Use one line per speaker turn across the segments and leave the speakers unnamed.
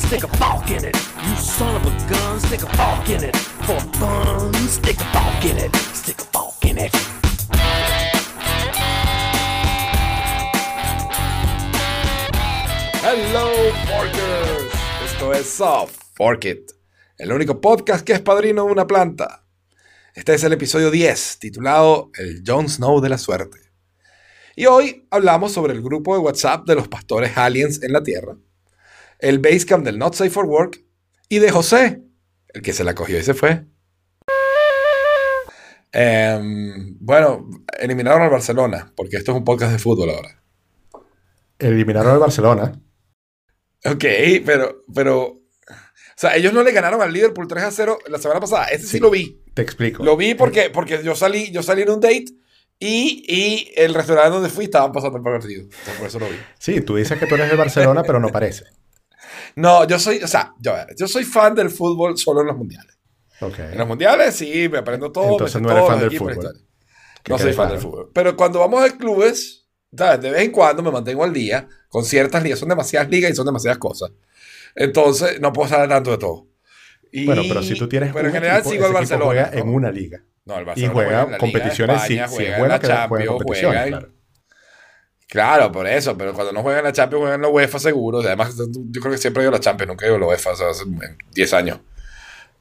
stick a fork in it. You son of a gun, stick a fork in it. For stick a fork in it. Stick a fork in it.
Hello, Forkers. Esto es Soft Fork It, el único podcast que es padrino de una planta. Este es el episodio 10, titulado El Jon Snow de la suerte. Y hoy hablamos sobre el grupo de WhatsApp de los pastores aliens en la Tierra, el Basecamp del Not Safe for Work y de José, el que se la cogió y se fue. Em, bueno, eliminaron al Barcelona, porque esto es un podcast de fútbol ahora.
Eliminaron al Barcelona.
Ok, pero, pero, o sea, ellos no le ganaron al Liverpool 3 a 0 la semana pasada. Ese sí,
Sí.
lo vi.
Te explico.
Lo vi porque, porque yo salí, yo salí en un date y, y el restaurante donde fui estaban pasando el partido. Entonces, por eso lo vi.
Sí, tú dices que tú eres de Barcelona, pero no parece.
No, yo soy, o sea, yo, yo soy fan del fútbol solo en los mundiales.
Ok.
En los mundiales sí, me aprendo todo.
Entonces
me
no eres fan del fútbol.
No soy fan
claro.
del fútbol. Pero cuando vamos a clubes, ¿sabes? de vez en cuando me mantengo al día con ciertas ligas. Son demasiadas ligas y son demasiadas cosas. Entonces, no puedo saber tanto de todo. Y-
Bueno, pero si tú tienes
Pero en general
equipo,
sigo al Barcelona.
juega en
¿no?
una liga.
No, el
Y
Barcelona
juega
en la Liga
competiciones, sí,
España,
sí,
juega
es
en
bueno
la
que juega competiciones,
juega en-
claro.
Claro, por eso, pero cuando no juegan la Champions, juegan la UEFA seguro. Además, yo creo que siempre he ido a la Champions, nunca he ido a la UEFA, o sea, hace 10 años.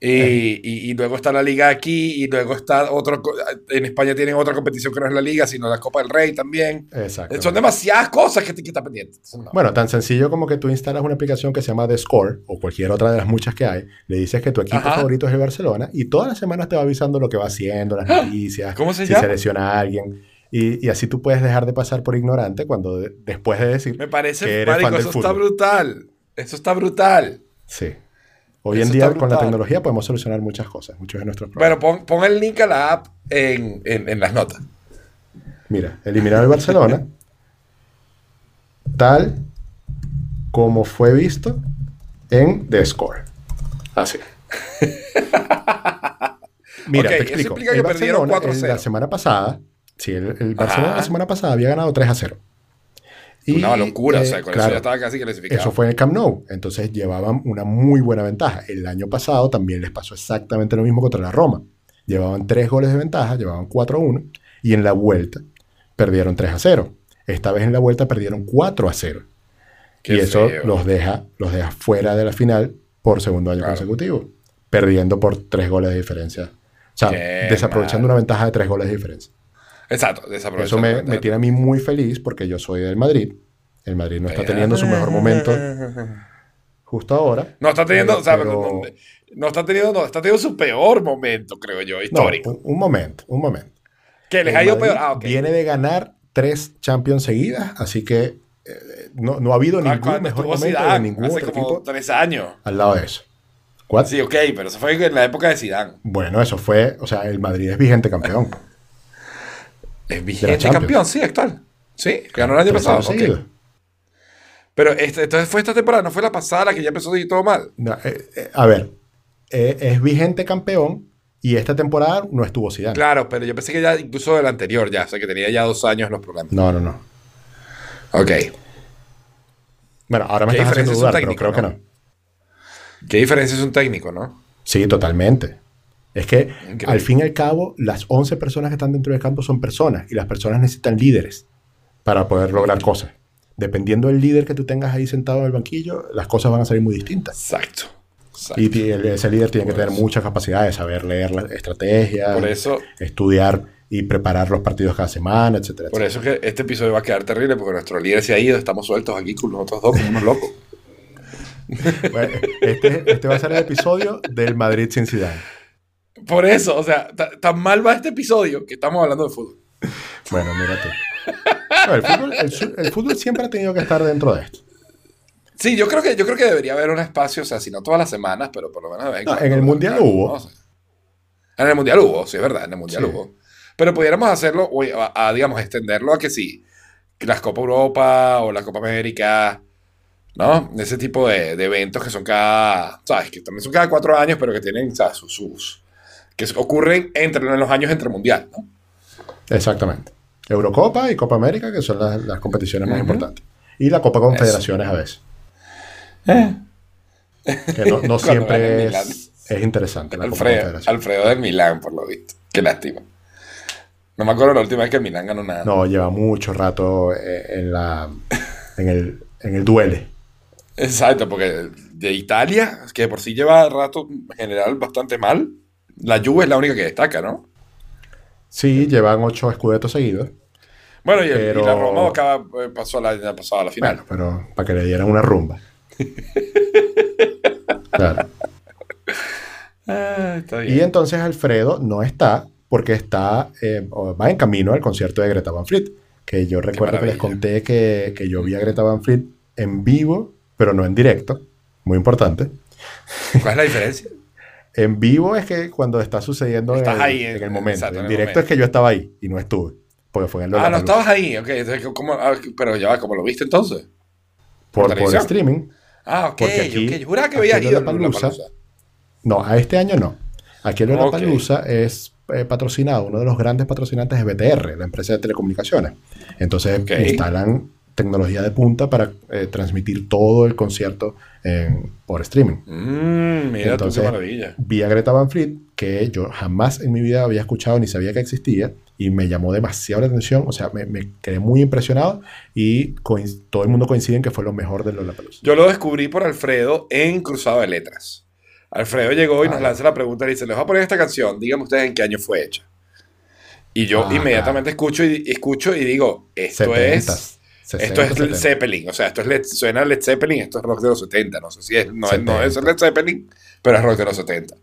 Y, y- y luego está la Liga aquí, y luego está otro. En España tienen otra competición que no es la Liga, sino la Copa del Rey también.
Exacto.
Son demasiadas cosas que te que estar pendiente. No.
Bueno, tan sencillo como que tú instalas una aplicación que se llama The Score o cualquier otra de las muchas que hay, le dices que tu equipo
Ajá.
favorito es el Barcelona y todas las semanas te va avisando lo que va haciendo, las noticias,
¿Cómo se
si se lesiona a alguien. Y, y así tú puedes dejar de pasar por ignorante cuando de- después de decir
Me parece,
que eres
marico,
fan del
eso está brutal. Eso está brutal.
Sí. Hoy
Eso
en día con la tecnología podemos solucionar muchas cosas, muchos de nuestros problemas.
Bueno, pon, pon el link a la app en, en, en las notas.
Mira, eliminar al Barcelona tal como fue visto en The Score. Así. Mira, te
eso
explico.
implica que
El
perdieron
Barcelona,
4-0.
el- La semana pasada, sí, el, el Barcelona
Ajá.
la semana pasada había ganado 3 a 0. Y,
Una locura, o
eh,
sea, con eso
claro,
ya estaba casi clasificado.
Eso fue en el Camp Nou. Entonces llevaban una muy buena ventaja. El año pasado también les pasó exactamente lo mismo contra la Roma. Llevaban tres goles de ventaja, llevaban 4 a 1. Y en la vuelta perdieron 3 a 0. Esta vez en la vuelta perdieron 4 a 0.
Qué
y eso
feo.
los deja, los deja fuera de la final por segundo año
Claro.
consecutivo. Perdiendo por 3 goles de diferencia. O sea,
Qué
desaprovechando
mal.
una ventaja de 3 goles de diferencia.
Exacto, desaprovechar
Eso me, me tiene a mí muy feliz porque yo soy del Madrid. El Madrid no está teniendo su mejor momento justo ahora.
No está teniendo,
Pero-
o sea,
pero-
no, no está teniendo, no, está teniendo su peor momento, creo yo,
No,
histórico.
un, un momento, un momento.
que les
El
ha ido
Madrid
peor. Ah, ok.
Viene de ganar tres Champions seguidas, así que eh, no, no ha habido ningún
cuando
mejor momento de
Zidane,
ningún
hace
otro
como
equipo
tres años.
al lado de eso. ¿Cuál?
Sí, ok, pero eso fue en la época de Zidane.
Bueno, eso fue, o sea, el Madrid es vigente campeón.
Es vigente campeón, sí, actual. Sí, ganó el año pasado.
años
ok.
seguidos.
Pero este, entonces fue esta temporada, no fue la pasada la que ya empezó a ir todo mal.
No, eh, eh, a ver, eh, es vigente campeón y esta temporada no estuvo Zidane.
Claro, pero yo pensé que ya incluso del anterior ya, o sea que tenía ya dos años los problemas.
No, no, no.
Ok.
Bueno, ahora me
¿Qué
estás haciendo dudar, pero
técnico,
creo que
no. ¿Qué diferencia es un técnico, no?
Sí, totalmente. Es que
Increíble.
al fin y al cabo, las 11 personas que están dentro del campo son personas y las personas necesitan líderes para poder lograr cosas. Dependiendo del líder que tú tengas ahí sentado en el banquillo, las cosas van a salir muy distintas.
Exacto. Exacto.
Y el- ese líder tiene que tener muchas capacidades, saber leer las estrategias,
Por eso,
estudiar y preparar los partidos cada semana, etcétera.
por
etcétera.
eso que este episodio va a quedar terrible porque nuestro líder se ha ido, estamos sueltos aquí con nosotros dos como unos locos.
Bueno, este, este va a ser el episodio del Madrid sin Zidane.
Por eso, o sea, ta- tan mal va este episodio que estamos hablando de fútbol.
Bueno, mira tú. No, el, fútbol, el su- el fútbol siempre ha tenido que estar dentro de esto.
Sí, yo creo que yo creo que debería haber un espacio, o sea, si no todas las semanas, pero por lo menos de vez en
No,
cuando,
en el Mundial hubo.
No. En el mundial hubo, sí es verdad, en el mundial
Sí.
hubo. Pero pudiéramos hacerlo, o a, a, digamos, extenderlo a que sí, las Copa Europa o la Copa América, ¿no? Ese tipo de, de eventos que son cada, ¿sabes? Que también son cada cuatro años, pero que tienen, ¿sabes? Sus, sus- que ocurren entre, en los años entre mundial, ¿no?
Exactamente. Eurocopa y Copa América, que son las, las competiciones más importantes. Y la Copa Confederaciones a veces. Que no, siempre es, es interesante. la Copa
Alfredo. Alfredo del Milán, por lo visto. Qué lástima. No me acuerdo la última vez que el Milán ganó nada.
No, lleva mucho rato eh, en, la, en, el, en el duele.
Exacto, porque de Italia, que por sí lleva rato en general bastante mal, la Juve es la única que destaca, ¿no?
Sí, llevan ocho escudetos seguidos.
Bueno, y, el- y
Pero-
la Roma acaba, eh, pasó la, ya pasó a la final.
Bueno, pero para que le dieran una rumba. Claro.
Ah, está
Y entonces Alfredo no está porque está eh, o va en camino al concierto de Greta Van Fleet. Que yo recuerdo que les conté que, que yo vi a Greta Van Fleet en vivo, pero no en directo. Muy importante.
¿Cuál es la diferencia?
En vivo es que cuando está sucediendo en
Estás
el,
ahí,
en
en-
el momento.
exacto,
en
en
directo es que yo estaba ahí y no estuve. Porque fue en el
Ah, no estabas ahí, ok. entonces, ¿cómo- ah, pero ya va, ¿cómo lo viste entonces?
por,
por
streaming.
Ah, ok.
Porque aquí-
ok. Yo juraba que
en
ido a
Lollapalooza. No, a este año no. Aquí en
Ok.
Lollapalooza es eh, patrocinado, uno de los grandes patrocinantes es BTR, la empresa de telecomunicaciones. Entonces instalan tecnología de punta para eh, transmitir todo el concierto en- por streaming.
Mmm, mira
Entonces-
tú qué maravilla.
Vi a Greta Van Fleet, que yo jamás en mi vida había escuchado ni sabía que existía, y me llamó demasiado la atención, o sea, me, me quedé muy impresionado y todo el mundo coincide en que fue lo mejor de Lollapalooza.
Yo lo descubrí por Alfredo en Cruzado de Letras. Alfredo llegó y nos
Ah.
lanza la pregunta y dice, les voy a poner esta canción, díganme ustedes en qué año fue hecha. Y yo
Ah,
inmediatamente escucho y, escucho y digo, esto
70s,
es...
60,
Esto es Led
70.
Zeppelin, o sea, esto es Led, suena Led Zeppelin, esto es rock de los 70, no sé si es, no, es- no es
70.
Led Zeppelin, pero es rock de los 70.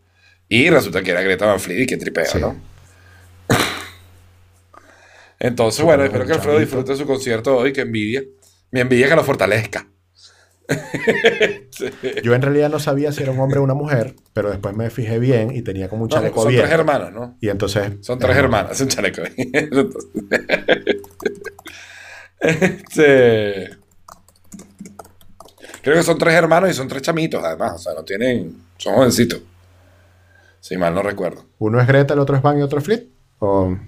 Y resulta que era Greta Van Fleet y que tripeo,
Sí.
¿no? Entonces, bueno, espero que Alfredo
chamito.
disfrute su concierto hoy, que envidia. Mi envidia que lo fortalezca.
Yo en realidad no sabía si era un hombre o una mujer, pero después me fijé bien y tenía como un
No,
chaleco
son tres hermanos, ¿no?
Y entonces...
Son tres hermanas, un chaleco. Entonces- este, creo que son tres hermanos y son tres chamitos, además. O sea, no tienen. Son jovencitos. Si mal no recuerdo.
Uno es Greta, el otro es Van y otro es Fleet. O...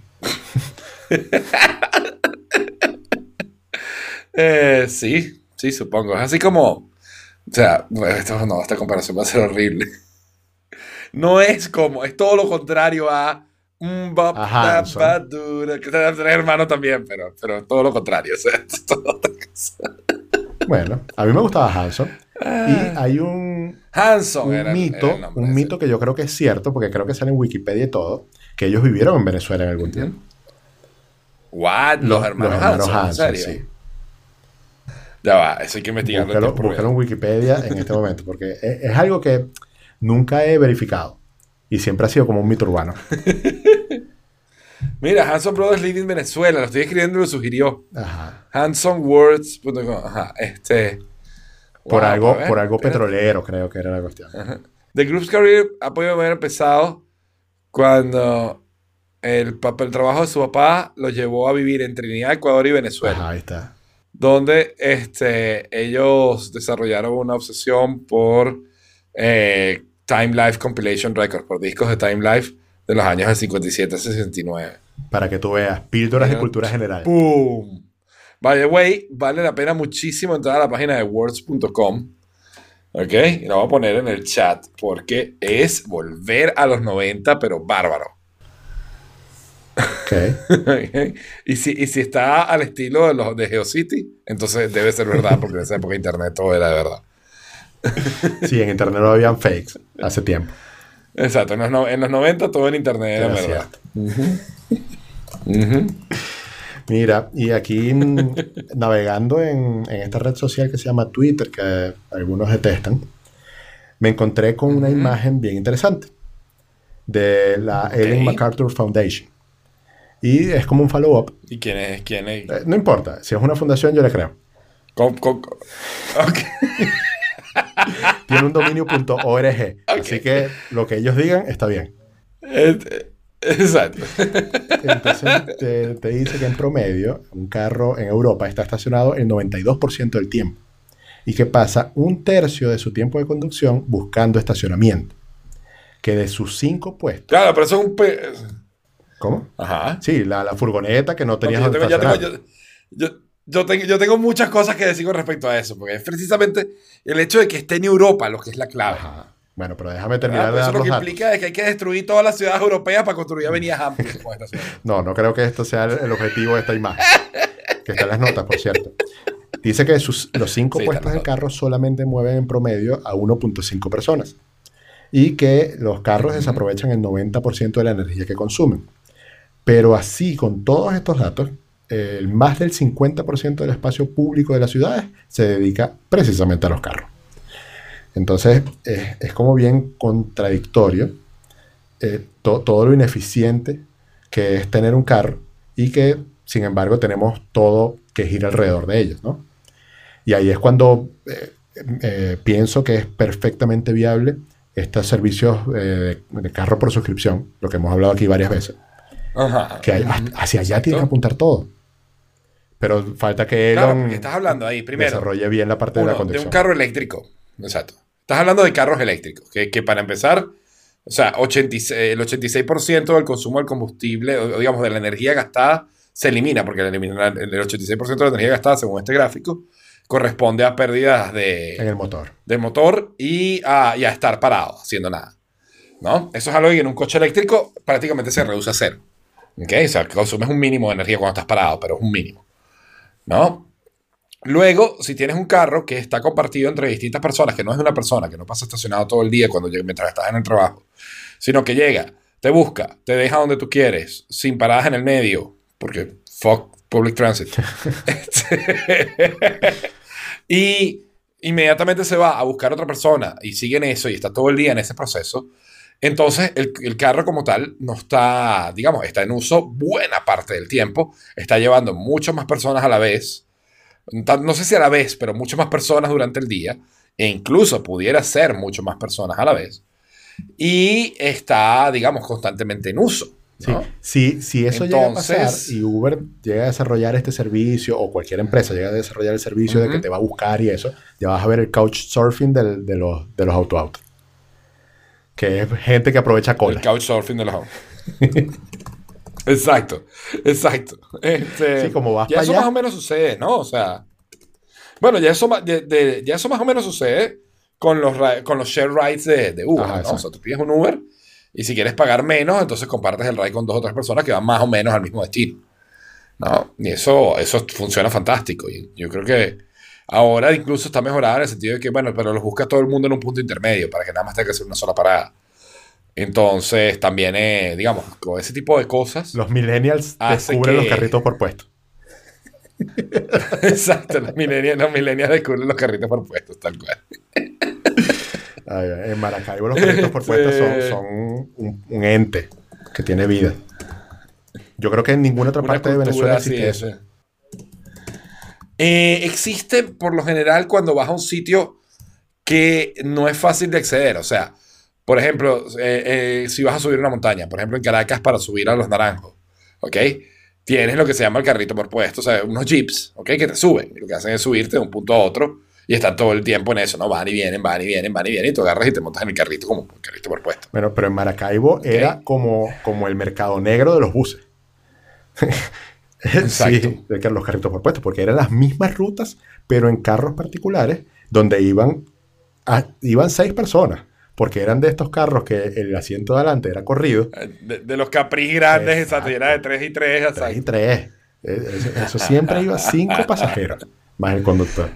Eh, sí, sí, supongo. Es así como. O sea, esto, no, esta comparación va a ser horrible. No es como, es todo lo contrario a.
Hanson.
dura, que hermanos también, pero, pero todo lo contrario. O sea, todo.
Bueno, a mí me gustaba Hanson. Y hay un,
Hanson
un
era,
mito,
era
un mito que yo creo que es cierto, porque creo que sale en Wikipedia y todo, que ellos vivieron en Venezuela en algún tiempo.
What? Los, hermanos, Hanson, ¿en serio?
sí.
Ya va, eso hay que investigarlo.
Búscalo, en Wikipedia en este momento, porque es, es algo que nunca he verificado. Y siempre ha sido como un mito urbano.
Mira, Hanson Brothers Living Venezuela, lo estoy escribiendo y lo sugirió.
Ajá.
HansonWords.com. Ajá, este.
Por
Wow,
algo,
ver,
por algo
espérate.
petrolero, creo que era la cuestión.
The Group's career ha podido haber empezado cuando el, el trabajo de su papá lo llevó a vivir en Trinidad, Ecuador y Venezuela,
Ajá, ahí está.
donde este, ellos desarrollaron una obsesión por eh, Time Life Compilation Records, por discos de Time Life de los años del 57 a 69.
Para que tú veas, píldoras de cultura general.
¡Boom! By the way, vale la pena muchísimo entrar a la página de words.com. ¿Ok? Y lo voy a poner en el chat porque es volver a los 90, pero bárbaro.
Ok.
¿Ok? y, si, y si está al estilo de los de GeoCity, entonces debe ser verdad porque en esa época internet todo era de verdad.
Sí, en internet no habían fakes hace tiempo.
Exacto, en los, no- en los 90 todo en internet era verdad.
cierto.
Ujú.
Mira, y aquí navegando en, en esta red social que se llama Twitter, que algunos detestan, me encontré con una
Ujú.
imagen bien interesante de la Ellen
Ok.
MacArthur Foundation. Y es como un follow-up.
¿Y quién es? ¿Quién es?
Eh, no importa, si es una fundación yo le creo.
Com- com- com- ok.
Tiene un dominio.org. Así que lo que ellos digan está bien.
Exacto.
Entonces te, te dice que en promedio un carro en Europa está estacionado el 92% del tiempo y que pasa un tercio de su tiempo de conducción buscando estacionamiento. Que de sus cinco puestos.
Claro, pero eso es un... pe-
¿Cómo?
Ajá.
Sí, la, la furgoneta que no tenías
tengo, tengo, yo- yo, tengo yo tengo muchas cosas que decir con respecto a eso, porque es precisamente el hecho de que esté en Europa lo que es la clave.
Ajá. Bueno, pero déjame terminar de
Pues eso
dar
lo
los
que
datos.
implica es que hay que destruir todas las ciudades europeas para construir avenidas amplias con esta ciudad.
No, no creo que esto sea el, objetivo de esta imagen. Que está en las notas, por cierto. Dice que sus- los cinco
Sí,
puestos
las
de
notas.
carro solamente mueven en promedio a 1.5 personas. Y que los carros desaprovechan el 90% de la energía que consumen. Pero así, con todos estos datos, el más del 50% del espacio público de las ciudades se dedica precisamente a los carros. Entonces, es, es como bien contradictorio eh, to- todo lo ineficiente que es tener un carro y que, sin embargo, tenemos todo que gira alrededor de ellos, ¿no? Y ahí es cuando eh, eh, pienso que es perfectamente viable estos servicios de, de carro por suscripción, lo que hemos hablado aquí varias veces,
Ajá.
que hay- hacia allá tiene que apuntar todo. Pero falta que
Claro,
Elon
porque estás hablando ahí, primero,
desarrolle bien la parte de la
de
conducción.
un carro eléctrico. Exacto. Estás hablando de carros eléctricos, que, que para empezar, o sea, 86 el 86% del consumo del combustible, o digamos, de la energía gastada, se elimina, porque el, el 86% de la energía gastada, según este gráfico, corresponde a pérdidas de,
en el motor.
de motor y a, y a estar parado, haciendo nada. ¿No? Eso es algo que en un coche eléctrico prácticamente se reduce a cero. ¿Ok? O sea, consumes un mínimo de energía cuando estás parado, pero es un mínimo. ¿No? Luego, si tienes un carro que está compartido entre distintas personas, que no es de una persona, que no pasa estacionado todo el día cuando mientras estás en el trabajo, sino que llega, te busca, te deja donde tú quieres, sin paradas en el medio, porque fuck public transit. y inmediatamente se va a buscar otra persona y sigue en eso y está todo el día en ese proceso. Entonces, el, el carro como tal no está, digamos, está en uso buena parte del tiempo, está llevando muchas más personas a la vez, no sé si a la vez, pero muchas más personas durante el día, e incluso pudiera ser mucho más personas a la vez, y está, digamos, constantemente en uso.
Sí.
¿no?
Si, si eso llega a pasar
Entonces-
y Uber llega a desarrollar este servicio o cualquier empresa llega a desarrollar el servicio de que te va a buscar y eso, ya vas a ver el couchsurfing del- de, los, de los auto-autos. Que es gente que aprovecha
El
cola.
couchsurfing de los Exacto, exacto. Este,
Sí, como vas
ya eso
allá.
más o menos sucede, ¿no? O sea, bueno, ya eso, ma- de- de- ya eso más o menos sucede con los, con los share rides de, de Uber,
Ajá,
¿no? O sea, tú pides un Uber y si quieres pagar menos, entonces compartes el ride con dos o tres personas que van más o menos al mismo destino, ¿no? Y eso, eso funciona fantástico. Y yo creo que ahora incluso está mejorado en el sentido de que, bueno, pero los busca todo el mundo en un punto intermedio para que nada más tenga que hacer una sola parada. Entonces, también, eh, digamos, con ese tipo de cosas.
Los millennials descubren los carritos por puesto.
Exacto, los millennials, los millennials descubren los carritos por puestos, tal cual.
Ay, en Maracaibo los carritos por puesto son, son un, un ente que tiene vida. Yo creo que en ninguna otra
Una
parte de Venezuela existe eso.
Eh, existe por lo general cuando vas a un sitio que no es fácil de acceder. O sea, por ejemplo, eh, eh, si vas a subir una montaña, por ejemplo en Caracas para subir a los Naranjos, ¿ok? Tienes lo que se llama el carrito por puesto, o sea, unos jeeps, ¿ok? Que te suben. Lo que hacen es subirte de un punto a otro y están todo el tiempo en eso, ¿no? Van y vienen, van y vienen, van y vienen y tú agarras y te montas en el carrito como el carrito por puesto.
Bueno, pero en Maracaibo era como, como el mercado negro de los buses.
Exacto.
Sí, de los carritos por puesto, porque eran las mismas rutas, pero en carros particulares, donde iban, a- iban seis personas, porque eran de estos carros que el asiento de adelante era corrido,
De, de los Capri grandes,
Exacto.
y era de 3 y 3,
tres y
exacto.
tres. Eh, Eso, eso siempre iba cinco pasajeros, más el conductor.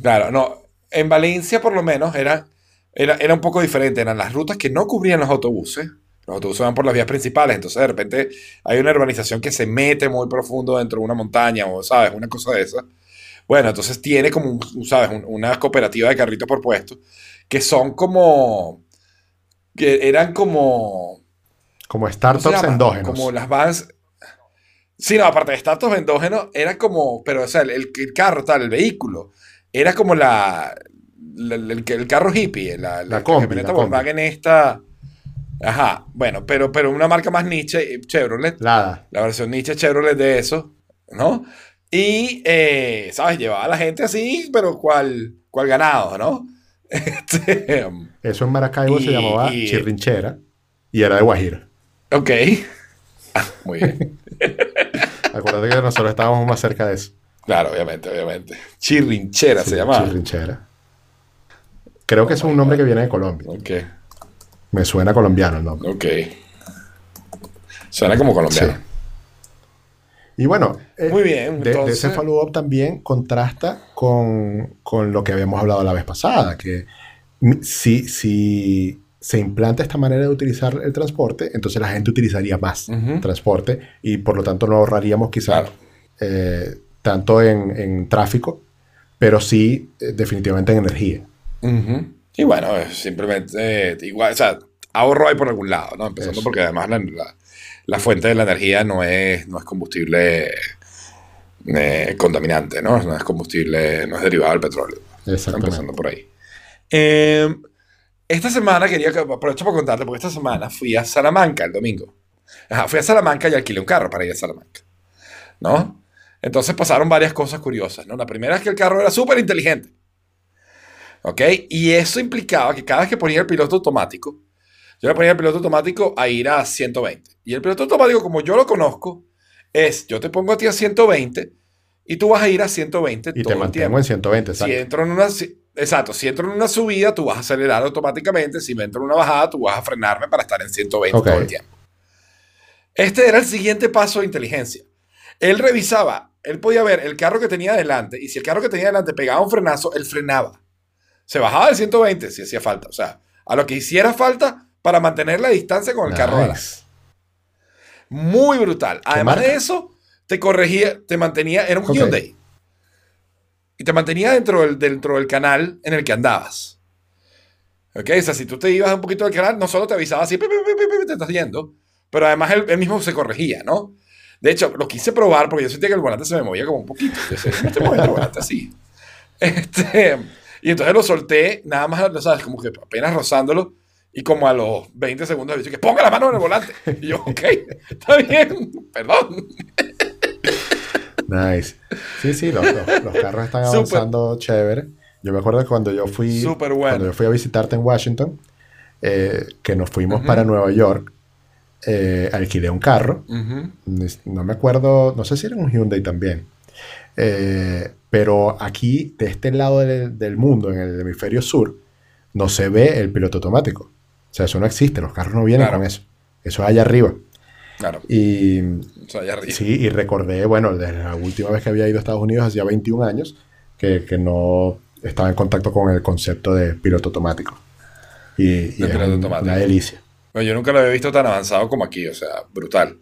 Claro, no. En Valencia, por lo menos, era, era, era un poco diferente. Eran las rutas que no cubrían los autobuses. Los autobuses van por las vías principales. Entonces, de repente, hay una urbanización que se mete muy profundo dentro de una montaña o, ¿sabes? Una cosa de esa. Bueno, entonces tiene como, un- ¿sabes? Un- una cooperativa de carritos por puesto que son como. que eran como.
Como
¿cómo se
startups endógenos.
Como las vans. Sí, no, aparte de startups endógenos, era como, pero o sea, el, el carro tal, el vehículo, era como la, la- el, el carro hippie, la,
La combi,
camioneta
la combi.
Volkswagen esta. Ajá, bueno, pero, pero una marca más niche, eh, Chevrolet,
Lada.
la versión niche Chevrolet de eso, ¿no? Y, eh, ¿sabes? Llevaba a la gente así, pero cual, cual ganado, ¿no? Este,
Eso en Maracaibo se llamaba
y-
chirrinchera y era de Guajira.
ok. Ah, muy bien.
Acuérdate que nosotros estábamos más cerca de eso.
Claro, obviamente, obviamente. Chirrinchera
Sí,
se llamaba.
Chirrinchera. Creo que es un nombre que viene de Colombia.
Ok,
Me suena colombiano el nombre.
ok. Suena como colombiano.
Sí. Y bueno, eh,
Muy bien,
de, de
entonces-
ese follow-up también contrasta con, con lo que habíamos hablado la vez pasada, que si, si se implanta esta manera de utilizar el transporte, entonces la gente utilizaría más transporte y por lo tanto no ahorraríamos quizás
Claro.
eh, tanto en, en tráfico, pero sí eh, definitivamente en energía.
Y bueno, simplemente eh, igual, o sea, ahorro hay por algún lado, ¿no? Empezando
Eso.
porque además la, la- la fuente de la energía no es, no es combustible eh, contaminante, ¿no? No es combustible, no es derivado del petróleo.
Exactamente.
Empezando por ahí. Eh, esta semana quería que aprovecho para contarte, porque esta semana fui a Salamanca el domingo. Ajá, fui a Salamanca y alquilé un carro para ir a Salamanca. ¿No? Entonces pasaron varias cosas curiosas, ¿no? La primera es que el carro era súper inteligente. ¿Ok? Y eso implicaba que cada vez que ponía el piloto automático, yo le ponía el piloto automático a ir a 120. Y el piloto automático, como yo lo conozco, es yo te pongo a ti a 120 y tú vas a ir a 120
Y
todo
te
el tiempo.
en 120,
Si
exacto.
entro en una, si- exacto, si entro en una subida, tú vas a acelerar automáticamente. Si me entro en una bajada, tú vas a frenarme para estar en 120
Ok.
todo el tiempo. Este era el siguiente paso de inteligencia. Él revisaba, él podía ver el carro que tenía adelante y si el carro que tenía adelante pegaba un frenazo, él frenaba. Se bajaba del 120 si hacía falta. O sea, a lo que hiciera falta para mantener la distancia con el carro
Nice.
adelante. Muy brutal. Además
marca?
de eso, te corregía, te mantenía, era un
Ok.
Hyundai. Y te mantenía dentro del, dentro del canal en el que andabas. ¿Ok? O sea, si tú te ibas un poquito del canal, no solo te avisaba así, "Pi, te estás yendo, pero además él, él mismo se corregía, ¿no? De hecho, lo quise probar porque yo sentía que el volante se me movía como un poquito. Yo decía, "Me estoy moviendo el volante así. Este, y entonces lo solté, nada más, ¿sabes? Como que apenas rozándolo. Y como a los 20 segundos le dije ponga la mano en el volante. Y yo, ok, está bien, perdón.
Nice. Sí, sí, los, los- los carros están avanzando chévere. Yo me acuerdo que cuando yo fui,
bueno.
cuando yo fui a visitarte en Washington, eh, que nos fuimos para Nueva York, eh, alquilé un carro. No me acuerdo, no sé si era un Hyundai también. Eh, pero aquí, de este lado del, del mundo, en el hemisferio sur, no se ve el piloto automático. O sea, eso no existe, los carros no vienen
Claro.
con eso. Eso es allá arriba.
Claro,
Y
o sea, allá arriba.
Sí, y recordé, bueno, desde la última vez que había ido a Estados Unidos, hacía 21 años, que, que no estaba en contacto con el concepto de piloto automático. Y, y es
piloto automático.
una delicia.
Bueno, yo nunca lo había visto tan avanzado como aquí, o sea, brutal.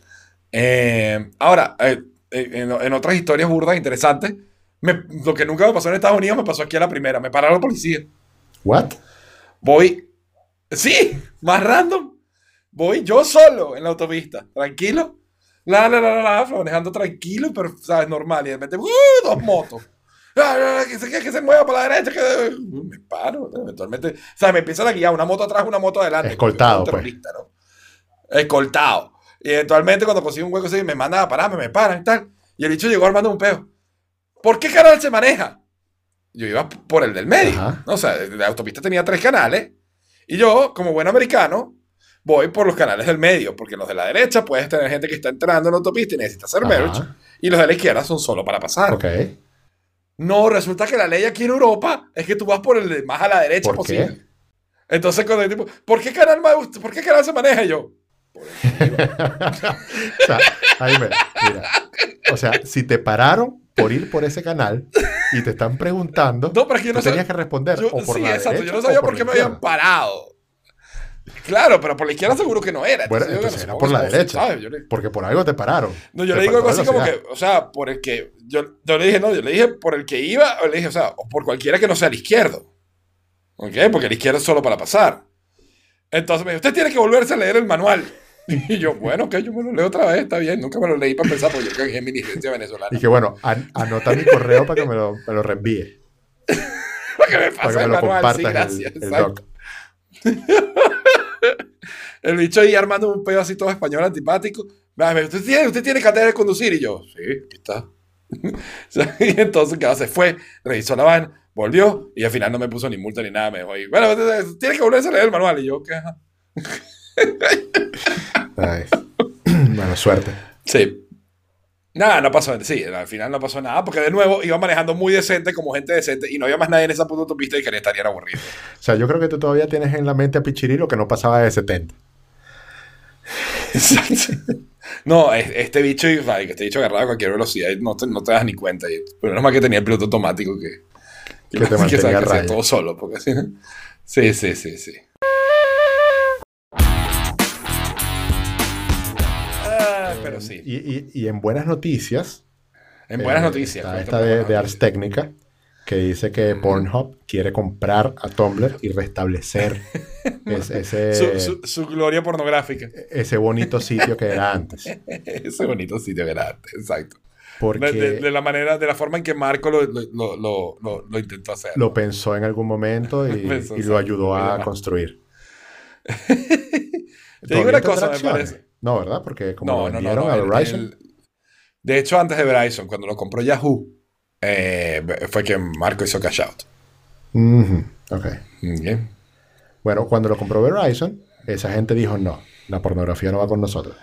Eh, ahora, eh, en, en otras historias burdas interesantes, me- lo que nunca me pasó en Estados Unidos me pasó aquí a la primera. Me pararon la policía.
¿What?
Voy, sí, más random. Voy yo solo en la autopista, tranquilo. La, la, la, la, la, manejando tranquilo, pero, ¿sabes? Normal. Y de repente, ¡uh! dos motos. Ah, ah, Que se, que se mueva para la derecha. Que... Me paro, eventualmente. O sea, me empiezan a guiar una moto atrás, una moto adelante.
Escoltado,
terrorista, ¿no? Escoltado. Y eventualmente, cuando consigo un hueco así, me mandan a pararme, me paran y tal. Y el bicho llegó armando un peo. ¿Por qué canal se maneja? Yo iba por el del medio.
Ajá.
¿no? O sea, la autopista tenía tres canales. Y yo, como buen americano, voy por los canales del medio. Porque los de la derecha puedes tener gente que está entrando en la autopista y necesita hacer
Ajá.
merge. Y los de la izquierda son solo para pasar.
Ok.
No, resulta que la ley aquí en Europa es que tú vas por el de más a la derecha
¿Por qué?
posible. Entonces, cuando el tipo, ¿por qué canal, me- ¿por qué canal se maneja? Y yo,
o sea, Jaime, mira. O sea, si te pararon por ir por ese canal y te están preguntando,
no, pero es que yo no
tenías que responder
Yo-
o por
sí,
la
exacto. Yo no sabía por qué me habían parado. Claro, pero por la izquierda seguro que no era.
Bueno, entonces era por la derecha.
le-
Porque por algo te pararon.
No, yo
Te
le digo algo así como que, o sea, por el que. Yo, yo le dije, no, yo le dije por el que iba, o le dije, o sea, o por cualquiera que no sea el izquierdo. ¿Ok? Porque el izquierdo es solo para pasar. Entonces me dijo, usted tiene que volverse a leer el manual. Y yo, bueno, que yo me lo leo otra vez, está bien. Nunca me lo leí para empezar, porque yo creo que es mi licencia venezolana.
Y que bueno, an- anota mi correo para que me lo, me lo reenvíe.
Para que me
Para
pase
que me
el
lo
manual, sí,
compartas
gracias.
el, el doc.
El bicho ahí armando un pedo así todo español antipático. ¿Usted tiene, usted tiene cartera de conducir. Y yo, sí, aquí está. Y entonces, claro, se fue, revisó la van, volvió y al final no me puso ni multa ni nada. Me dijo, bueno, tiene que volverse a leer el manual. Y yo, ¿qué?
Nice. bueno, suerte.
Sí. Nada, no pasó, sí, al final no pasó nada, porque de nuevo iba manejando muy decente, como gente decente, y no había más nadie en esa puta autopista y que estarían aburridos.
O sea, yo creo que tú todavía tienes en la mente a Pichirilo que no pasaba de 70.
Exacto. No, es- este bicho, que este bicho agarraba a cualquier velocidad no te, no te das ni cuenta. Pero no más que tenía el piloto automático que,
Que te mantenga
sabe
a
que
raya.
todo solo. Porque así, ¿no? Sí, sí, sí, sí. Pero sí.
Y, y- y en buenas noticias.
En buenas
eh,
noticias.
Está esta de, de Ars. Technica que dice que Pornhub quiere comprar a Tumblr y restablecer es- ese,
Su, su- su gloria pornográfica.
ese bonito sitio que era antes.
Ese bonito sitio que era antes, exacto.
Porque
De, la manera, de la forma en que Marco lo, lo, lo, lo- intentó hacer.
lo pensó en algún momento y,
Pensó,
y lo ayudó a construir.
Te digo
¿Todavía
una cosa, me parece.
No, ¿verdad? Porque como
No,
lo
no,
vendieron
no,
a Verizon.
el- de hecho, antes de Verizon, cuando lo compró Yahoo, eh, fue que Marco hizo cash out.
Ujú, ok.
Bien.
Bueno, cuando lo compró Verizon, esa gente dijo no, la pornografía no va con nosotros.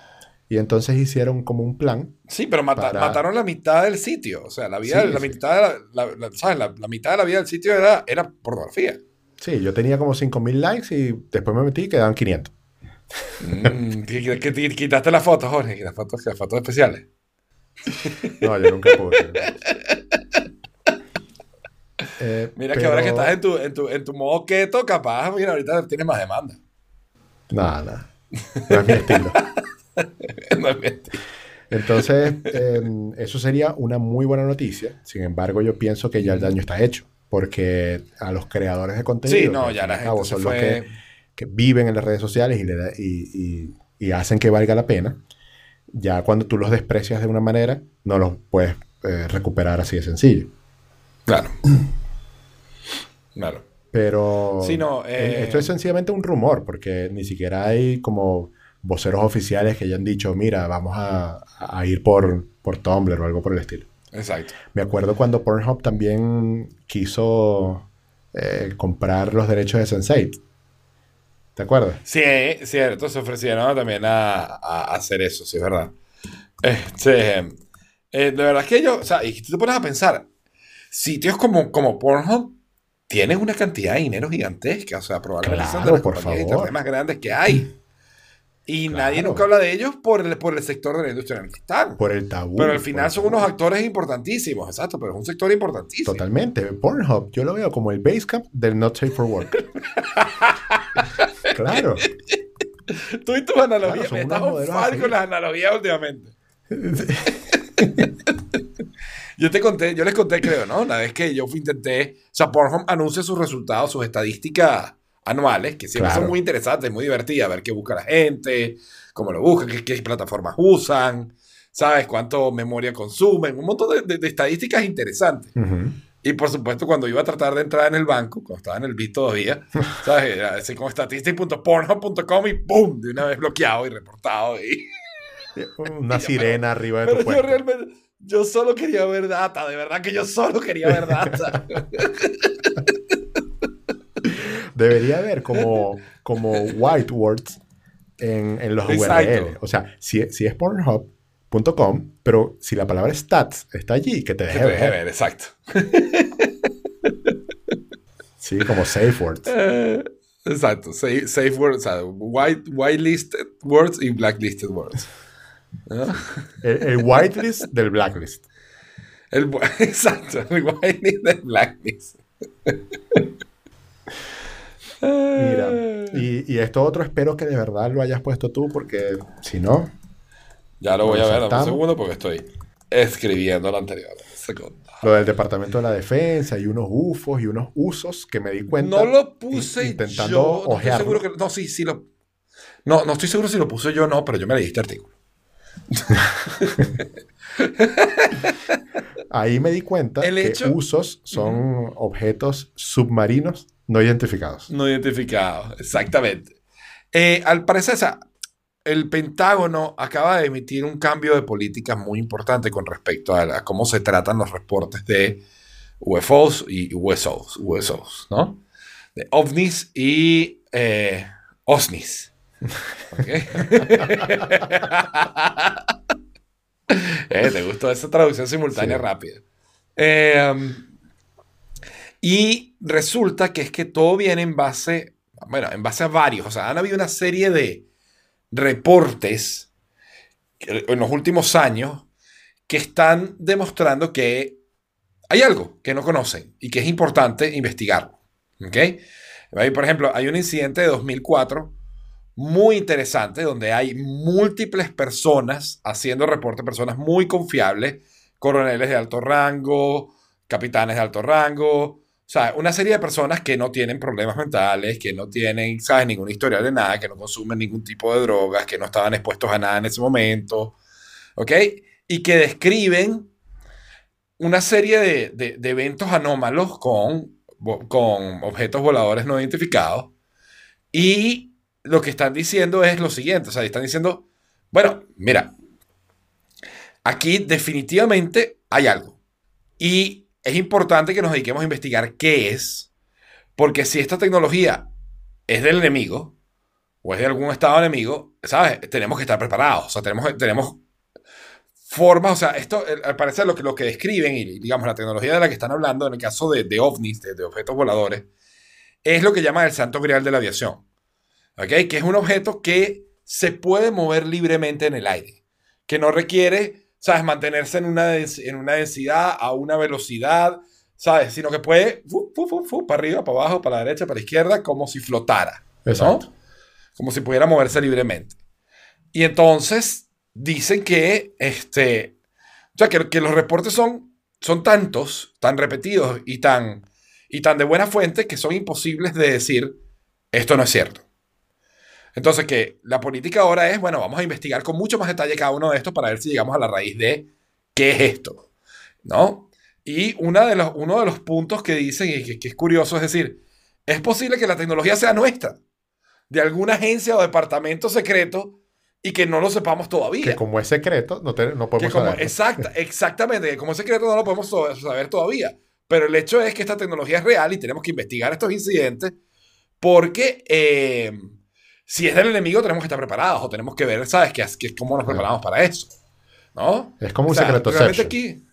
Y entonces hicieron como un plan.
Sí, pero mata-
Para-
mataron la mitad del sitio. O sea, la vida,
Sí,
la,
sí.
mitad de la, ¿sabes? La, la mitad de la vida del sitio era, era pornografía.
Sí, yo tenía como 5000 likes y después me metí y quedaban 500.
Mm, que- que- que te- quitaste las fotos, Jorge, las fotos, las fotos especiales.
No, yo nunca pude. Eh,
Mira que ahora que estás en tu, en tu, en tu modo keto, capaz, mira, ahorita tienes más demanda.
Nada, nada. No es mi estilo.
No es mentira.
Entonces, eh, eso sería una muy buena noticia. Sin embargo, yo pienso que ya el daño está hecho. Porque a los creadores de contenido,
Sí, no, ya la
cabo
gente se
son los que, que viven en las redes sociales y, le da- y- y- y hacen que valga la pena, ya cuando tú los desprecias de una manera, no los puedes eh, recuperar así de sencillo.
Claro. Claro.
Pero
Sí, no,
eh,
eh,
esto es sencillamente un rumor, porque ni siquiera hay como voceros oficiales que hayan dicho, mira, vamos a, a ir por, por Tumblr o algo por el estilo.
Exacto.
Me acuerdo cuando Pornhub también quiso eh, comprar los derechos de Sense8. ¿Te acuerdas?
Sí, cierto, se ofrecieron también a, a hacer eso, sí, es verdad. Este, eh, de verdad que yo, o sea, y tú te pones a pensar, sitios como, como Pornhub tienen una cantidad de dinero gigantesca, o sea, probablemente son de
Claro,
las compañías de internet más grandes que hay. Y
Claro.
nadie nunca habla de ellos por el, por el sector de la industria en el que están.
Por el tabú.
Pero al final son
tabú.
unos actores importantísimos, exacto, pero es un sector importantísimo.
Totalmente. Pornhub, yo lo veo como el Basecamp del Not Safe for Work. claro.
Tú y tus analogías,
Claro,
me estás con las analogías últimamente. yo te conté, yo les conté, creo, ¿no? Una vez que yo intenté, o sea, Pornhub anuncia sus resultados, sus estadísticas anuales, que siempre
Claro.
son muy interesantes, muy divertidas, ver qué busca la gente, cómo lo buscan, qué, qué plataformas usan, ¿sabes? Cuánto memoria consumen, un montón de, de- de estadísticas interesantes.
Ujú.
Y por supuesto, cuando iba a tratar de entrar en el banco, cuando estaba en el BIT todavía, ¿sabes? Era así como statistics.pornhub.com y ¡pum! De una vez bloqueado y reportado. Y...
Una sirena arriba de
Pero
tu
yo
puerta.
realmente, yo solo quería ver data, de verdad que yo solo quería ver data.
Debería haber como, como white words en, en los
Exacto.
URL. O sea, si, si es pero si la palabra stats está allí, que te
Que
deje
te deje
ver.
ver, exacto.
Sí, como safe words.
Eh, exacto. Safe, safe words, o sea, white, whitelisted words y blacklisted words. ¿No?
El, el whitelist del blacklist.
El, exacto, el whitelist del blacklist.
Mira, y, y esto otro espero que de verdad lo hayas puesto tú, porque si no,
Ya lo voy a ver, dame un segundo porque estoy escribiendo lo anterior.
Lo del Departamento de la Defensa y unos UFOs y unos usos que me di cuenta.
No lo puse
in- intentando
yo. No estoy seguro que. No, sí, sí lo. No, no estoy seguro si lo puse yo o no, pero yo me leí este artículo.
Ahí me di cuenta
El
que
hecho-
usos son objetos submarinos no identificados.
No identificado, exactamente. Eh, al parecer, o sea, el Pentágono acaba de emitir un cambio de política muy importante con respecto a, a cómo se tratan los reportes de UFOs y USOs, USOs ¿no? De ovnis y eh, OSNIs. ¿Ok? Eh, te gustó esa traducción simultánea
Sí.
rápida. Eh, y resulta que es que todo viene en base, bueno, en base a varios. O sea, han habido una serie de reportes en los últimos años que están demostrando que hay algo que no conocen y que es importante investigarlo. Por ejemplo, hay un incidente de 2004 muy interesante donde hay múltiples personas haciendo reporte, personas muy confiables, coroneles de alto rango, capitanes de alto rango, o sea, una serie de personas que no tienen problemas mentales, que no tienen, ¿sabes?, ningún historial de nada, que no consumen ningún tipo de drogas, que no estaban expuestos a nada en ese momento, ¿ok? Y que describen una serie de, de- de eventos anómalos con, con objetos voladores no identificados. Y lo que están diciendo es lo siguiente, o sea, están diciendo, bueno, mira, aquí definitivamente hay algo. Y es importante que nos dediquemos a investigar qué es, porque si esta tecnología es del enemigo o es de algún estado enemigo, ¿sabes? Tenemos que estar preparados, o sea, tenemos, tenemos formas, o sea, esto eh, al parecer lo que, lo que describen y digamos la tecnología de la que están hablando en el caso de, de ovnis, de, de objetos voladores, es lo que llaman el santo grial de la aviación. ¿ok? Que es un objeto que se puede mover libremente en el aire, que no requiere, ¿sabes?, mantenerse en una, en una densidad, a una velocidad, ¿sabes? Sino que puede, fu, fu, fu, para arriba, para abajo, para la derecha, para la izquierda, como si flotara. ¿no?
Exacto.
Como si pudiera moverse libremente. Y entonces dicen que, este, o sea, que, que los reportes son, son tantos, tan repetidos y tan, y tan de buena fuente que son imposibles de decir, esto no es cierto. Entonces, que la política ahora es, bueno, vamos a investigar con mucho más detalle cada uno de estos para ver si llegamos a la raíz de qué es esto, ¿no? Y una de los, uno de los puntos que dicen y que, que es curioso es decir, es posible que la tecnología sea nuestra, de alguna agencia o departamento secreto y que no lo sepamos todavía.
Que como es secreto, no, te- no podemos saberlo.
exacta, exactamente, que como es secreto no lo podemos saber todavía. Pero el hecho es que esta tecnología es real y tenemos que investigar estos incidentes porque eh, si es del enemigo tenemos que estar preparados o tenemos que ver, ¿sabes? Que, que cómo nos preparamos para eso. ¿No?
Es como un
O sea,
secreto
aquí.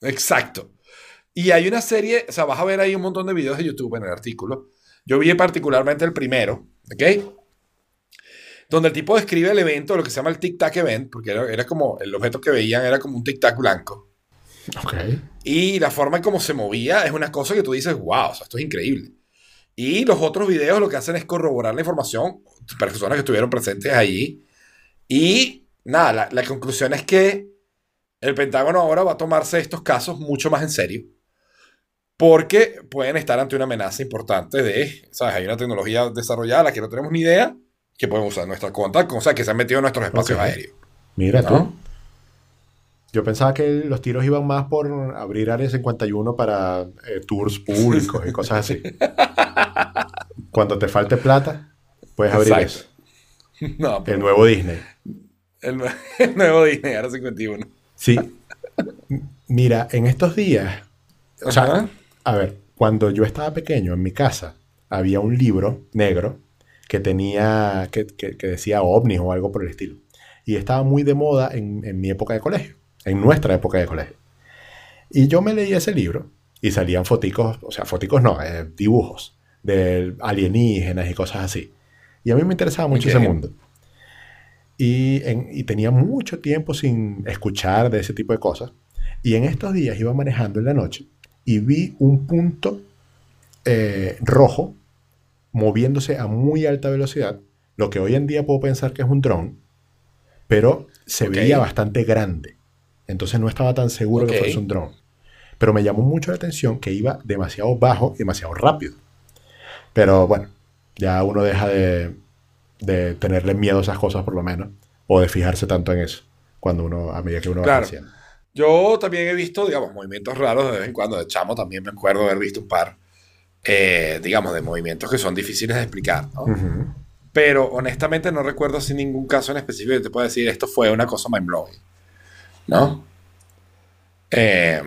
Exacto. Y hay una serie, o sea, vas a ver ahí un montón de videos de YouTube en el artículo. Yo vi particularmente el primero, ¿ok? Donde el tipo describe el evento, lo que se llama el Tic Tac Event, porque era, era como, el objeto que veían era como un Tic Tac blanco.
Ok.
Y la forma en cómo se movía es una cosa que tú dices, wow, o sea, esto es increíble. Y los otros videos lo que hacen es corroborar la información, personas que estuvieron presentes allí. Y nada, la, la conclusión es que el Pentágono ahora va a tomarse estos casos mucho más en serio. Porque pueden estar ante una amenaza importante de, ¿sabes? Hay una tecnología desarrollada, la que no tenemos ni idea, que podemos usar en nuestra cuenta, o sea, que se han metido en nuestros espacios aéreos.
Mira
¿no?
tú. Yo pensaba que los tiros iban más por abrir Área 51 para eh, tours públicos y cosas así. Cuando te falte plata, puedes abrir
Exacto.
eso.
No,
El nuevo Disney.
el, el nuevo Disney, ahora 51.
Sí. Mira, en estos días, o sea,
Ajá.
a ver, cuando yo estaba pequeño en mi casa, había un libro negro que tenía, que, que- que decía ovnis o algo por el estilo. Y estaba muy de moda en, en mi época de colegio, en nuestra época de colegio. Y yo me leí ese libro y salían foticos, o sea, foticos no, eh, dibujos de alienígenas y cosas así. Y a mí me interesaba mucho
Ok.
ese mundo. Y, en- y tenía mucho tiempo sin escuchar de ese tipo de cosas. Y en estos días iba manejando en la noche y vi un punto eh, rojo moviéndose a muy alta velocidad, lo que hoy en día puedo pensar que es un dron, pero se veía bastante grande. Entonces no estaba tan seguro que fuese un dron. Pero me llamó mucho la atención que iba demasiado bajo y demasiado rápido. Pero bueno, ya uno deja de, de tenerle miedo a esas cosas por lo menos, o de fijarse tanto en eso, cuando uno, a medida que uno va
Claro.
creciendo.
Yo también he visto, digamos, movimientos raros de vez en cuando. De chamo también me acuerdo haber visto un par, eh, digamos, de movimientos que son difíciles de explicar, ¿no? Pero honestamente no recuerdo así ningún caso en específico que te pueda decir esto fue una cosa mind blowing, ¿no? Eh,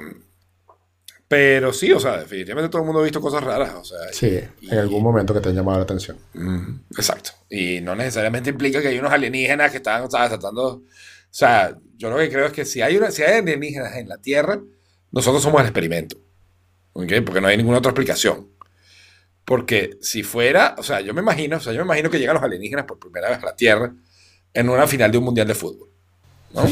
pero sí, o sea, definitivamente todo el mundo ha visto cosas raras, o sea,
Sí, en algún momento que te han llamado la atención.
Mm, exacto. Y no necesariamente implica que hay unos alienígenas que están tratando sea, yo lo que creo es que si hay, una, si hay alienígenas en la Tierra, nosotros somos el experimento. Porque no hay ninguna otra explicación. Porque si fuera, o sea, yo me imagino, o sea, yo me imagino que llegan los alienígenas por primera vez a la Tierra en una final de un mundial de fútbol. ¿no?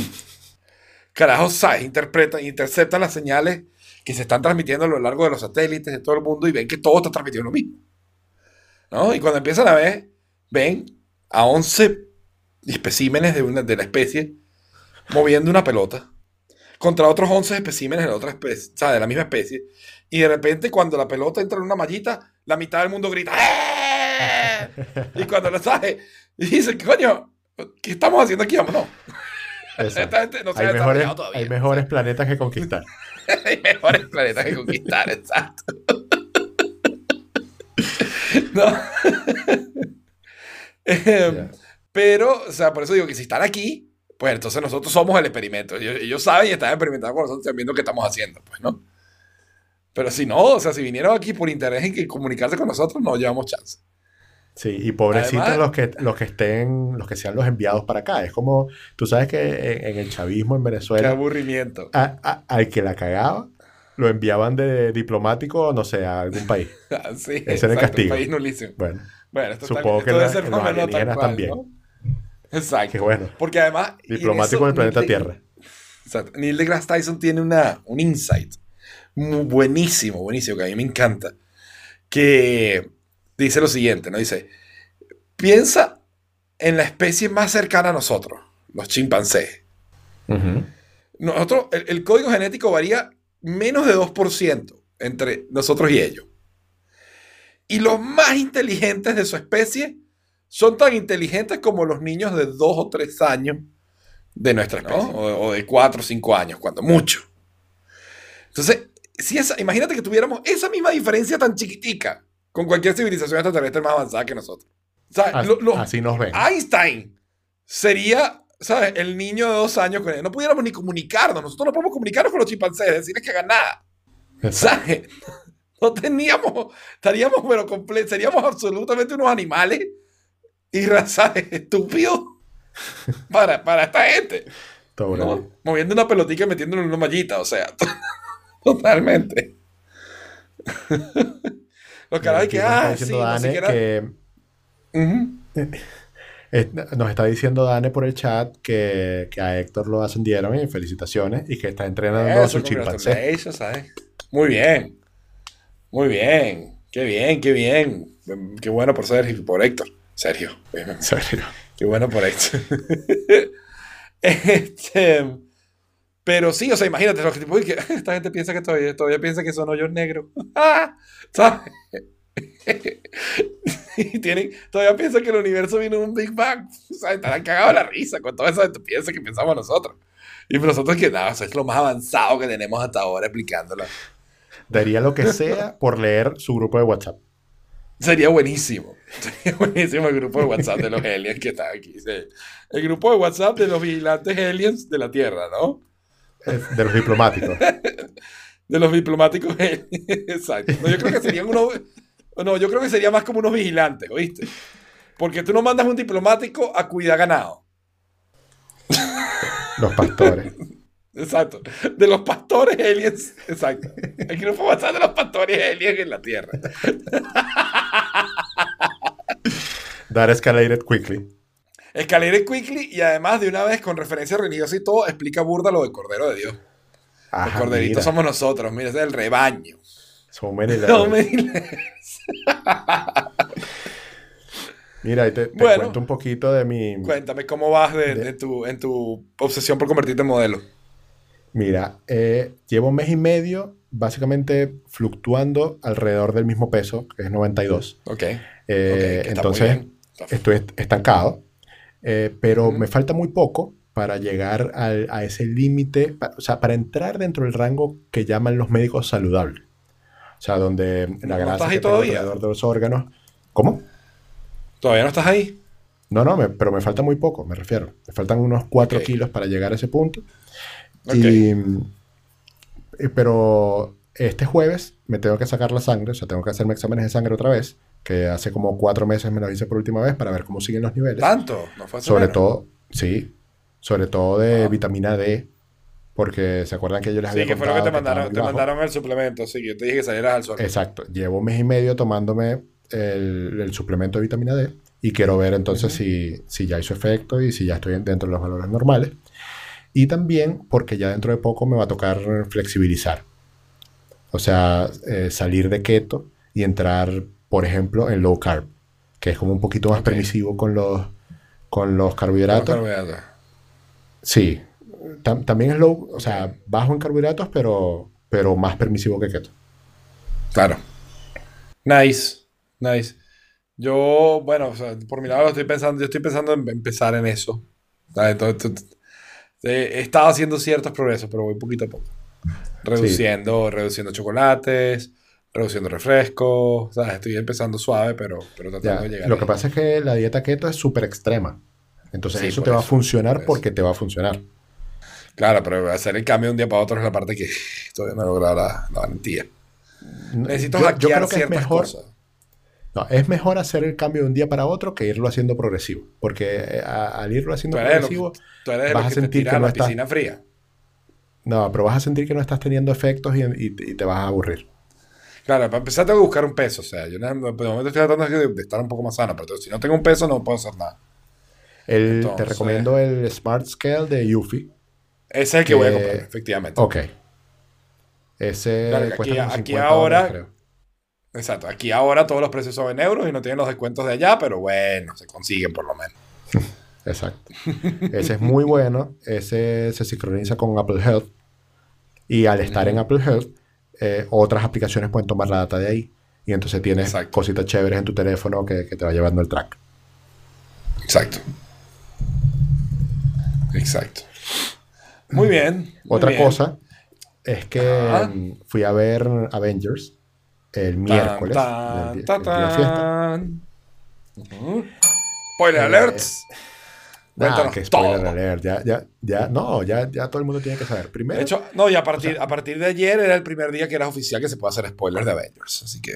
Carajo, ¿sabes? Interpretan, interceptan las señales que se están transmitiendo a lo largo de los satélites de todo el mundo y ven que todo está transmitiendo lo mismo. ¿no? Y cuando empiezan a ver, ven a 11 especímenes de, una, de la especie moviendo una pelota contra otros 11 especímenes de, la otra especie, o sea, de la misma especie. Y de repente, cuando la pelota entra en una mallita, la mitad del mundo grita ¡Eh! Y cuando lo sabe, y dice, coño, ¿qué estamos haciendo aquí? Vámonos. Esta gente no se
hay
ha
mejores,
todavía.
hay mejores planetas que conquistar.
hay mejores planetas que conquistar, exacto. no. Em. Pero, o sea, por eso digo que si están aquí, pues entonces nosotros somos el experimento. Ellos, ellos saben y están experimentando con nosotros, están viendo qué estamos haciendo, pues, ¿no? Pero si no, o sea, si vinieron aquí por interés en que comunicarse con nosotros, no llevamos chance.
Sí, y pobrecitos
Además-
los que, los que estén, los que sean los enviados para acá. Es como, tú sabes que en, en el chavismo en
Qué
Venezuela,
aburrimiento.
a- a- al que la cagaba, lo enviaban de diplomático, no sé, a algún país.
Ah, sí,
Ese era el
exacto,
castigo.
país nulísimo.
Bueno,
Bueno, esto,
Supongo que
esto debe
la-
ser
los
más o menos tal
alienígenas
cual,
también.
¿no? Exacto.
qué bueno.
Porque además...
Diplomático del planeta
de-
Tierra.
Exacto. Neil deGrasse Tyson tiene una, un insight muy buenísimo, buenísimo, que a mí me encanta, que dice lo siguiente, ¿no? Dice, piensa en la especie más cercana a nosotros, los chimpancés. Nosotros, el, el código genético varía menos de 2% entre nosotros y ellos. Y los más inteligentes de su especie son tan inteligentes como los niños de 2 o 3 años de nuestra especie, o, o de 4 o 5 años, cuando mucho. Entonces, si esa, imagínate que tuviéramos esa misma diferencia tan chiquitica con cualquier civilización extraterrestre más avanzada que nosotros. O sea,
As-
lo- los-
Así nos ven.
Einstein sería, ¿sabes? El niño de dos años con él. No pudiéramos ni comunicarnos. Nosotros no podemos comunicarnos con los chimpancés, decirles que hagan nada.
Exacto.
¿Sabes? No teníamos, estaríamos, pero completos, seríamos absolutamente unos animales y, ¿sabes? Estúpidos para, para esta gente.
Todo
¿no? Moviendo una pelotita y metiéndole una mallita, o sea, totalmente. Los carajos
Aquí
que, ah, sí, no siquiera...
que eh, nos está diciendo Dane por el chat que, que a Héctor lo ascendieron y felicitaciones y que está entrenando a
Eso,
su chimpancé.
¿sabes? Muy bien. Muy bien. Qué bien, qué bien. Qué bueno por Sergio, por Héctor. Sergio.
En serio.
Qué bueno por Héctor. este, pero sí, o sea, imagínate, lo que, uy, que esta gente piensa que todavía, todavía piensa que son hoyos negros. ¿Sabes? Y tienen, todavía piensan que el universo vino de un Big Bang. O sea, estarán cagados la risa con toda esa estupidez que pensamos nosotros. Y nosotros que nada, eso es lo más avanzado que tenemos hasta ahora explicándolo.
Daría lo que sea por leer su grupo de WhatsApp.
Sería buenísimo. Sería buenísimo el grupo de WhatsApp de los aliens que están aquí. sí. El grupo de WhatsApp de los vigilantes aliens de la Tierra, ¿no?
De los diplomáticos.
De los diplomáticos. Exacto. No, yo creo que serían unos... No, yo creo que sería más como unos vigilantes, ¿oíste? Porque tú no mandas un diplomático a cuidar ganado.
Los pastores.
Exacto. De los pastores aliens. Exacto. El grupo WhatsApp de los pastores aliens en la Tierra.
That escalated quickly.
Escalera Quickly y además de una vez con referencia religiosa y todo, explica burda lo del Cordero de Dios. Los
Ajá,
corderitos
mira.
somos nosotros, mira, ese es el rebaño.
So many
No
levels.
me-
Mira, y te, te
Bueno.
cuento un poquito de mi...
Cuéntame cómo vas de,
De-
de tu, en tu obsesión por convertirte en modelo.
Mira, eh, llevo un mes y medio básicamente fluctuando alrededor del mismo peso, que es 92.
Ok.
Eh,
ok, que está muy
entonces,
bien.
Estoy est- estancado, eh, pero me falta muy poco para llegar al- a ese límite, o sea, para entrar dentro del rango que llaman los médicos saludables. O sea, donde la
¿No
grasa
estás ahí todavía?
alrededor de los órganos... ¿Cómo?
¿Todavía no estás ahí?
No, no, me- pero me falta muy poco, me refiero. Me faltan unos 4
Ok.
kilos para llegar a ese punto. Y, eh, pero este jueves me tengo que sacar la sangre, o sea, tengo que hacerme exámenes de sangre otra vez, que hace como cuatro meses me lo hice por última vez para ver cómo siguen los niveles.
¿Tanto? ¿No fue
Sobre
menos?
todo, sí, sobre todo de vitamina D, porque se acuerdan que yo les
Sí,
había
que fue lo que te mandaron, te mandaron el suplemento. Sí, yo te dije que salieras al sol.
Exacto. Llevo un mes y medio tomándome el, el suplemento de vitamina D y quiero ver entonces si, si ya hizo efecto y si ya estoy dentro de los valores normales. Y también porque ya dentro de poco me va a tocar flexibilizar. O sea, eh, salir de keto y entrar, por ejemplo, en low carb, que es como un poquito más
Ok.
permisivo con los, con los carbohidratos.
Carbohidratos.
Sí. Tam- también es low, o sea, bajo en carbohidratos, pero, pero más permisivo que keto.
Claro. Nice, nice. Yo, bueno, o sea, por mi lado estoy pensando, yo estoy pensando en empezar en eso. ¿sabes? Entonces, eh, he estado haciendo ciertos progresos, pero voy poquito a poco. Reduciendo, reduciendo chocolates, reduciendo refrescos, ¿sabes? Estoy empezando suave, pero, pero tratando
Ya,
de llegar
Lo que pasa es que la dieta keto es súper extrema. Entonces
Sí,
eso te va a funcionar
por
porque te va a funcionar.
Claro, pero hacer el cambio de un día para otro es la parte que todavía no he logrado la, la valentía. Necesito
Yo- yo creo que es mejor,
cosas.
no, es mejor hacer el cambio de un día para otro que irlo haciendo progresivo. Porque eh, a- al irlo haciendo progresivo,
tú eres
vas a
que
sentir que no
la
estás-
piscina fría.
no, pero vas a sentir que no estás teniendo efectos y, y- y te vas a aburrir.
Claro, para empezar tengo que buscar un peso. O sea, yo de momento estoy tratando de, de estar un poco más sano, pero si no tengo un peso no puedo hacer nada.
El-
Entonces-
te recomiendo el Smart Scale de Yufi.
Ese es el que voy a comprar, efectivamente.
Ok. Ese
Claro, aquí- aquí
50
ahora-
dólares.
Exacto. Aquí ahora todos los precios son en euros y no tienen los descuentos de allá, pero bueno, se consiguen por lo menos.
Exacto. Ese es muy bueno. Ese se sincroniza con Apple Health. Y al estar en Apple Health, eh, otras aplicaciones pueden tomar la data de ahí. Y entonces tienes
Exacto.
cositas chéveres en tu teléfono que, que te va llevando el track.
Exacto. Exacto. Muy bien. muy
Otra
bien.
cosa es que mm, fui a ver Avengers el miércoles,
Tan,
el,
tan,
el día de fiesta.
Ujú. Spoiler
Eh,
alerts. Cuéntanos
que spoiler
todo.
alert. Ya, ya, ya, no, ya, ya todo el mundo tiene que saber. Primero,
De hecho, no, y a partir, a partir de ayer era el primer día que era oficial que se puede hacer spoilers de Avengers. Así que.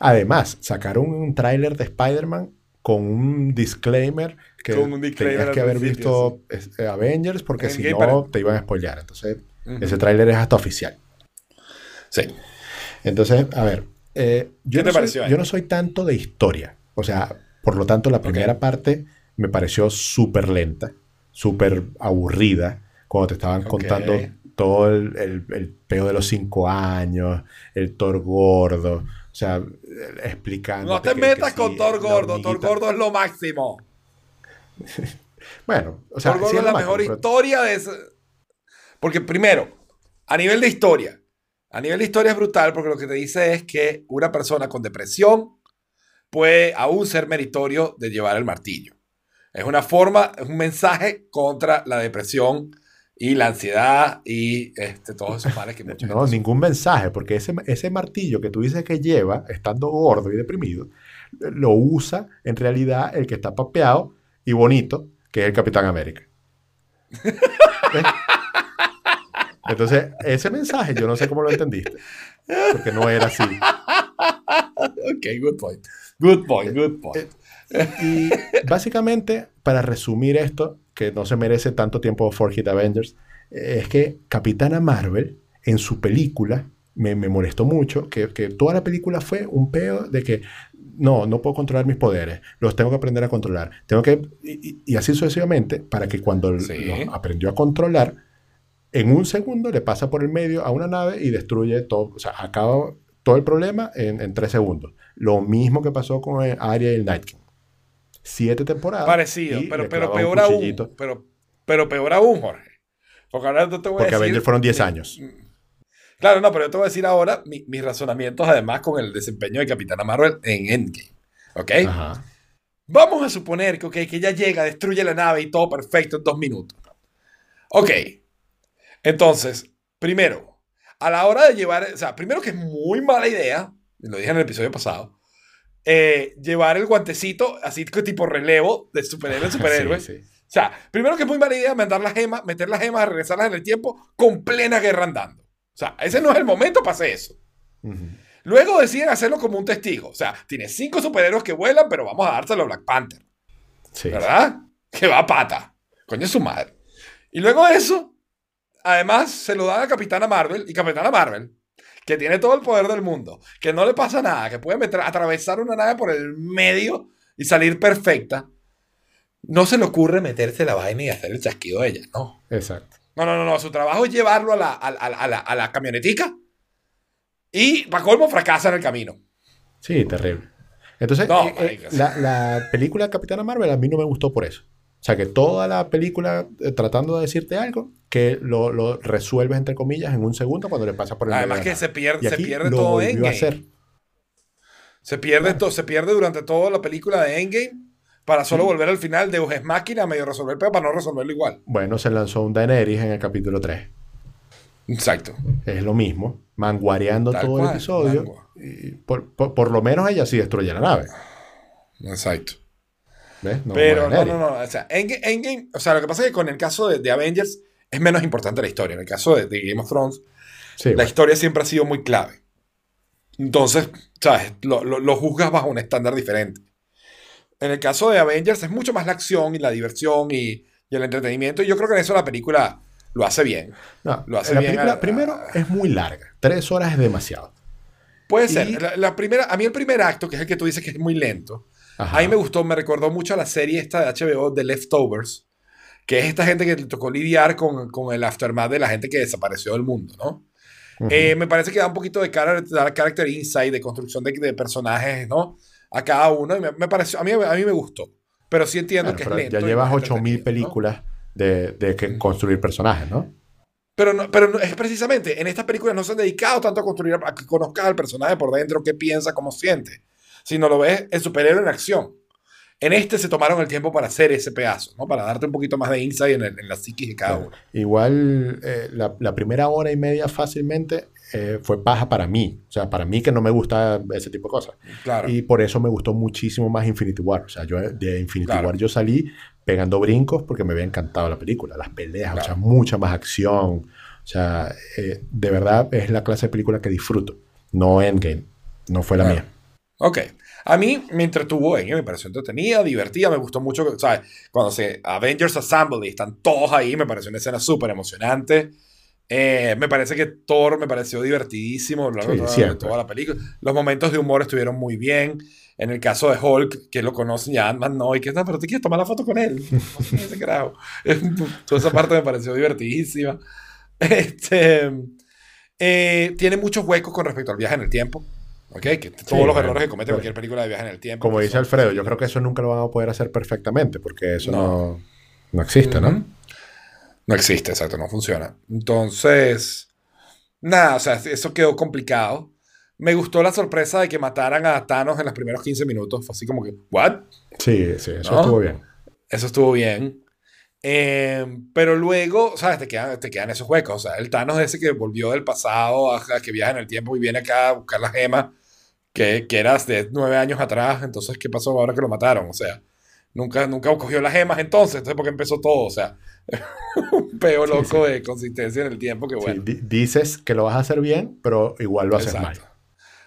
Además, sacaron un tráiler de Spider-Man con un disclaimer que
Con un disclaimer
tenías que haber visto eh, Avengers porque
En
si no
para-
te iban a spoilear. Entonces, ese tráiler es hasta oficial.
Sí.
Entonces, a ver, eh, yo,
¿Qué
no
te pareció
soy,
ahí?
yo no soy tanto de historia. O sea, por lo tanto, la primera parte me pareció súper lenta, súper aburrida, cuando te estaban contando todo el, el, el peo de los cinco años, el Thor gordo, o sea, explicando.
No te metas con Thor Gordo. Thor
Gordo
es lo máximo.
Bueno, o sea,
Thor Gordo
sí
es la mejor
pero-
historia de ese. Porque primero, a nivel de historia, a nivel de historia es brutal porque lo que te dice es que una persona con depresión puede aún ser meritorio de llevar el martillo. Es una forma, es un mensaje contra la depresión y la ansiedad y este, todos esos males que mucha
No, ningún mensaje, porque ese, ese martillo que tú dices que lleva, estando gordo y deprimido, lo usa en realidad el que está papeado y bonito, que es el Capitán América. ¿Ves? Entonces, ese mensaje yo no sé cómo lo entendiste, porque no era así.
Ok, good point. Good point, good point.
Y básicamente, para resumir esto, que no se merece tanto tiempo For Hit Avengers, es que Capitana Marvel, en su película, me, me molestó mucho, que, que toda la película fue un peo de que no, no puedo controlar mis poderes, los tengo que aprender a controlar. Tengo que, y, así sucesivamente, para que cuando
Sí.
los aprendió a controlar, en un segundo le pasa por el medio a una nave y destruye todo, o sea, acaba todo el problema en, en tres segundos. Lo mismo que pasó con el Arya y el Night King. Siete temporadas.
Parecido, pero, pero peor aún. Pero, pero peor aún, Jorge. Porque ahora te voy
Porque
a decir.
Avengers fueron 10
eh,
años.
Claro, no, pero yo te voy a decir ahora mi- mis razonamientos, además, con el desempeño de Capitana Marvel en Endgame. ¿Ok?
Ajá.
Vamos a suponer que, que ella llega, destruye la nave y todo perfecto en dos minutos. Ok. Entonces, primero, a la hora de llevar, o sea, primero que es muy mala idea, lo dije en el episodio pasado, eh, llevar el guantecito así que tipo relevo de superhéroe en superhéroe.
Sí, sí.
O sea, primero que es muy mala idea mandar las gemas, meter las gemas, regresarlas en el tiempo con plena guerra andando. O sea, ese no es el momento para hacer eso. Luego deciden hacerlo como un testigo. O sea, tiene cinco superhéroes que vuelan, pero vamos a dárselo a Black Panther.
Sí.
¿Verdad? Que va a pata. Coño es su madre. Y luego de eso, además se lo dan a Capitana Marvel y Capitana Marvel, que tiene todo el poder del mundo, que no le pasa nada, que puede meter, atravesar una nave por el medio y salir perfecta, no se le ocurre meterse la vaina y hacer el chasquido de ella, no.
Exacto.
No, no, no, no. Su trabajo es llevarlo a la, a, a- a la, a la camionetica y para colmo fracasa en el camino.
Sí, terrible. Entonces,
No,
eh, eh, la película Capitana Marvel a mí no me gustó por eso. O sea, que toda la película eh, tratando de decirte algo que lo, lo resuelves, entre comillas, en un segundo cuando le pasa por el
Además
de
que se pierde,
Y
se pierde
lo
todo
volvió a
Endgame.
hacer.
Se pierde, to- se pierde durante toda la película de Endgame para solo volver al final de Ujes Máquina medio resolver, pero para no resolverlo igual.
Bueno, se lanzó un Daenerys en el capítulo 3.
Exacto.
Es lo mismo, manguareando
Tal
todo el episodio. y por, por- por lo menos ella sí destruye la nave.
Exacto.
¿Ves? No
pero no, no, no. O sea, Endgame, Endgame- o sea, lo que pasa es que con el caso de, de Avengers es menos importante la historia. En el caso de, de Game of Thrones,
Sí,
la
bueno.
historia siempre ha sido muy clave. Entonces, ¿sabes? Lo, lo- lo juzgas bajo un estándar diferente. En el caso de Avengers es mucho más la acción y la diversión y, y el entretenimiento. Y yo creo que en eso la película lo hace bien.
No,
lo hace
la
bien
película,
a-
primero, es muy larga. Tres horas es demasiado.
Puede
Y-
ser. La, la primera, a mí el primer acto, que es el que tú dices que es muy lento,
Ajá.
a mí me gustó, me recordó mucho a la serie esta de HBO, The Leftovers, que es esta gente que le tocó lidiar con, con el aftermath de la gente que desapareció del mundo, ¿no? Eh, me parece que da un poquito de cara, dar character insight, de construcción de, de personajes, ¿no? A cada uno. Y me, me pareció, a mí, a mí me gustó. Pero sí entiendo que es lento.
ya llevas
más
8000
entretenido, ¿no?
películas de, de que construir personajes, ¿no?
Pero, no, pero no- es precisamente, en estas películas no se han dedicado tanto a construir, a que conozcas al personaje por dentro, qué piensa, cómo siente, sino lo ves el superhéroe en acción. En este se tomaron el tiempo para hacer ese pedazo, ¿no? Para darte un poquito más de insight en, el- en la psiquis de cada uno.
Igual eh, la, la primera hora y media fácilmente eh, fue paja para mí. O sea, para mí que no me gusta ese tipo de cosas.
Claro.
Y por eso me gustó muchísimo más Infinity War. O sea, yo de Infinity
Claro.
War yo salí pegando brincos porque me había encantado la película, las peleas, o sea, mucha más acción. O sea, eh, de verdad es la clase de película que disfruto. No Endgame. No fue la mía.
Ok. A mí me entretuvo en me pareció entretenida, divertida, me gustó mucho, ¿sabes? Cuando se Avengers Assemble y están todos ahí, me pareció una escena súper emocionante. Eh, me parece que Thor me pareció divertidísimo lo largo
Sí,
de toda- la película. Los momentos de humor estuvieron muy bien. En el caso de Hulk, que lo conocen ya, Ant-Man no, y que "No, pero te quieres tomar la foto con él. No. Toda esa parte me pareció divertidísima. Este, eh, tiene muchos huecos con respecto al viaje en el tiempo. Que todos los
bueno,
errores que comete cualquier película de viaje en el tiempo.
Como dice Alfredo, yo creo que eso nunca lo van a poder hacer perfectamente porque eso
No.
no, no existe, ¿no?
Ujú. No existe, exacto, no funciona. Entonces, nada, o sea, eso quedó complicado. Me gustó la sorpresa de que mataran a Thanos en los primeros 15 minutos. Fue así como que, ¿what?
Sí, sí, eso
¿No?
estuvo bien.
Eso estuvo bien. Eh, pero luego, ¿sabes? Te quedan, te quedan esos huecos. O sea, el Thanos ese que volvió del pasado, a, a que viaja en el tiempo y viene acá a buscar las gemas, que, que eras de nueve años atrás. Entonces, ¿qué pasó ahora que lo mataron? O sea, nunca, nunca cogió las gemas entonces. Entonces, ¿por qué empezó todo? O sea, un peo
Sí,
loco
sí.
de consistencia en el tiempo que
Sí,
bueno.
di- dices que lo vas a hacer bien, pero igual lo haces
Exacto.
mal.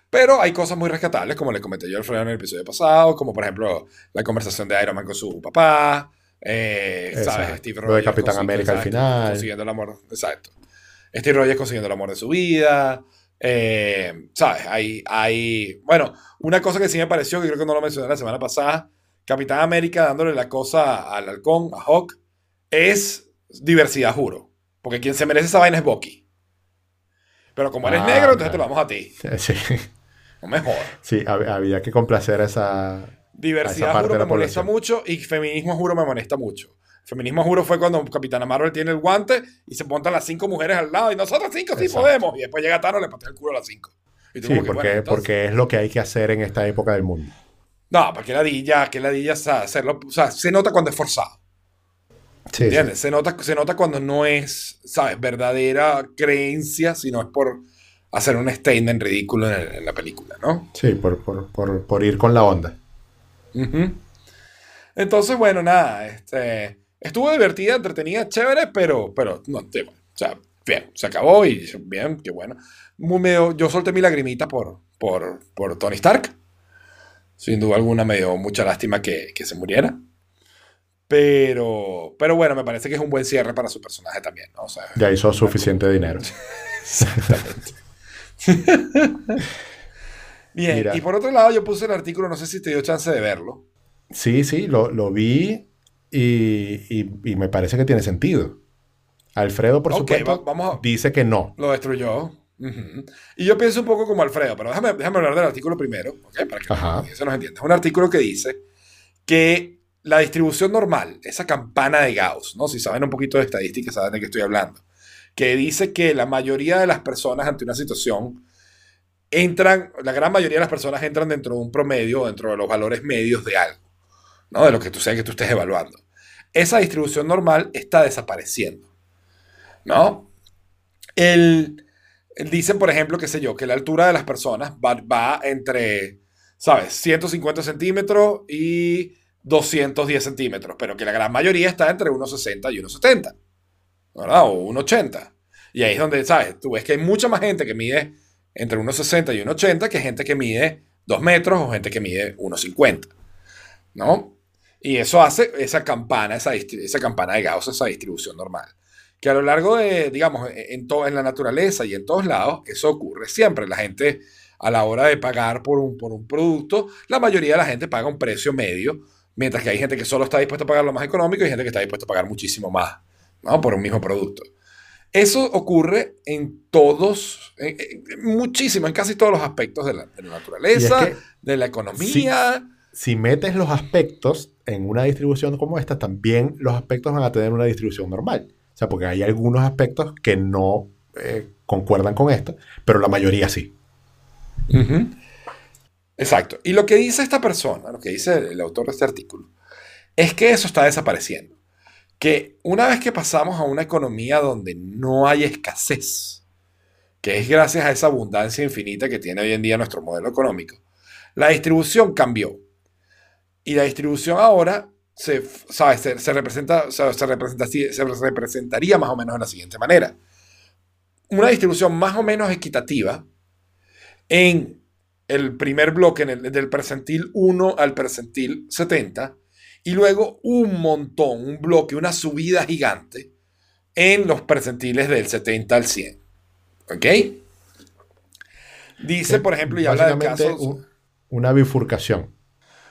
Pero hay cosas muy rescatables, como le comenté yo a Alfredo en el episodio pasado, como por ejemplo la conversación de Iron Man con su papá, eh, ¿sabes? Steve
Lo de
Rogers
Capitán América al final.
Consiguiendo el amor, exacto. Steve Rogers consiguiendo el amor de su vida. eh, ¿Sabes? Hay, hay. Bueno, una cosa que sí me pareció, que creo que no lo mencioné la semana pasada, Capitán América dándole la cosa al halcón, a Hawk, es diversidad, juro. Porque quien se merece esa vaina es Bucky. Pero como eres
Ah,
negro, entonces te lo vamos a ti.
Sí,
No me jodas.
sí, hab- había que complacer a esa...
Diversidad juro me molesta mucho y feminismo juro me molesta mucho. Feminismo juro fue cuando Capitana Marvel tiene el guante y se montan las cinco mujeres al lado y nosotros cinco sí
Exacto.
podemos. Y después llega Thanos y le patea el culo a las cinco. Y tú
Sí,
que,
porque,
bueno, entonces-
porque es lo que hay que hacer en esta época del mundo.
No, porque ladilla, que ladilla o sea, hacerlo, o sea, se nota cuando es forzado.
Sí,
¿Entiendes? Se, nota, se nota cuando no es, ¿sabes? Verdadera creencia, sino es por hacer un statement ridículo en, el- en la película, ¿no?
Sí, por, por, por, por ir con la onda.
Ujú. Entonces, bueno, nada, este, estuvo divertida, entretenida, chévere, pero, pero no, bueno, o sea, bien, se acabó y bien, qué bueno. Muy medio, yo solté mi lagrimita por, por, por Tony Stark. Sin duda alguna me dio mucha lástima que, que se muriera. Pero, pero bueno, me parece que es un buen cierre para su personaje también, ¿no? O sea,
Ya hizo suficiente dinero.
Exactamente. Bien,
Mira.
y por otro lado, yo puse el artículo, no sé si te dio chance de verlo.
Sí, sí, lo, lo vi y, y- y me parece que tiene sentido. Alfredo, por
Ok,
supuesto,
va- vamos a-
dice que no.
Lo destruyó. Ujú. Y yo pienso un poco como Alfredo, pero déjame, déjame hablar del artículo primero, ¿ok? Para que
Ajá.
se nos entienda. Es un artículo que dice que la distribución normal, esa campana de Gauss, ¿no? Si saben un poquito de estadística, saben de qué estoy hablando. Que dice que la mayoría de las personas ante una situación entran, la gran mayoría de las personas entran dentro de un promedio, dentro de los valores medios de algo, ¿no? De lo que tú sabes que tú estés evaluando. Esa distribución normal está desapareciendo, ¿no? El, dicen, por ejemplo, qué sé yo, que la altura de las personas va, va entre, ¿sabes? 150 centímetros y 210 centímetros, pero que la gran mayoría está entre 1,60 y 1,70, ¿verdad? O 1,80. Y ahí es donde, ¿sabes? Tú ves que hay mucha más gente que mide entre 1,60 y 1,80 que gente que mide 2 metros o gente que mide 1,50, ¿no? Y eso hace esa campana, esa, esa campana de Gauss, esa distribución normal. Que a lo largo de, digamos, en, to- en la naturaleza y en todos lados, eso ocurre siempre. La gente, a la hora de pagar por un, por un producto, la mayoría de la gente paga un precio medio, mientras que hay gente que solo está dispuesta a pagar lo más económico y gente que está dispuesta a pagar muchísimo más, ¿no? Por un mismo producto. Eso ocurre en todos, en, muchísimo, en casi todos los aspectos de la, de la
Y es
naturaleza,
que
de la economía.
si metes los aspectos en una distribución como esta, también los aspectos van a tener una distribución normal. O sea, porque hay algunos aspectos que no eh, concuerdan con esto, pero la mayoría sí.
Exacto. Y lo que dice esta persona, lo que dice el autor de este artículo, es que eso está desapareciendo. Que una vez que pasamos a una economía donde no hay escasez, que es gracias a esa abundancia infinita que tiene hoy en día nuestro modelo económico, la distribución cambió. Y la distribución ahora se, se, se representa, se, así- se representaría más o menos de la siguiente manera. Una distribución más o menos equitativa en el primer bloque, del percentil 1 al percentil 70, y luego un montón, un bloque, una subida gigante en los percentiles del 70 al 100. ¿Ok? Dice, por ejemplo, y habla del
Básicamente,
caso...
un- una bifurcación.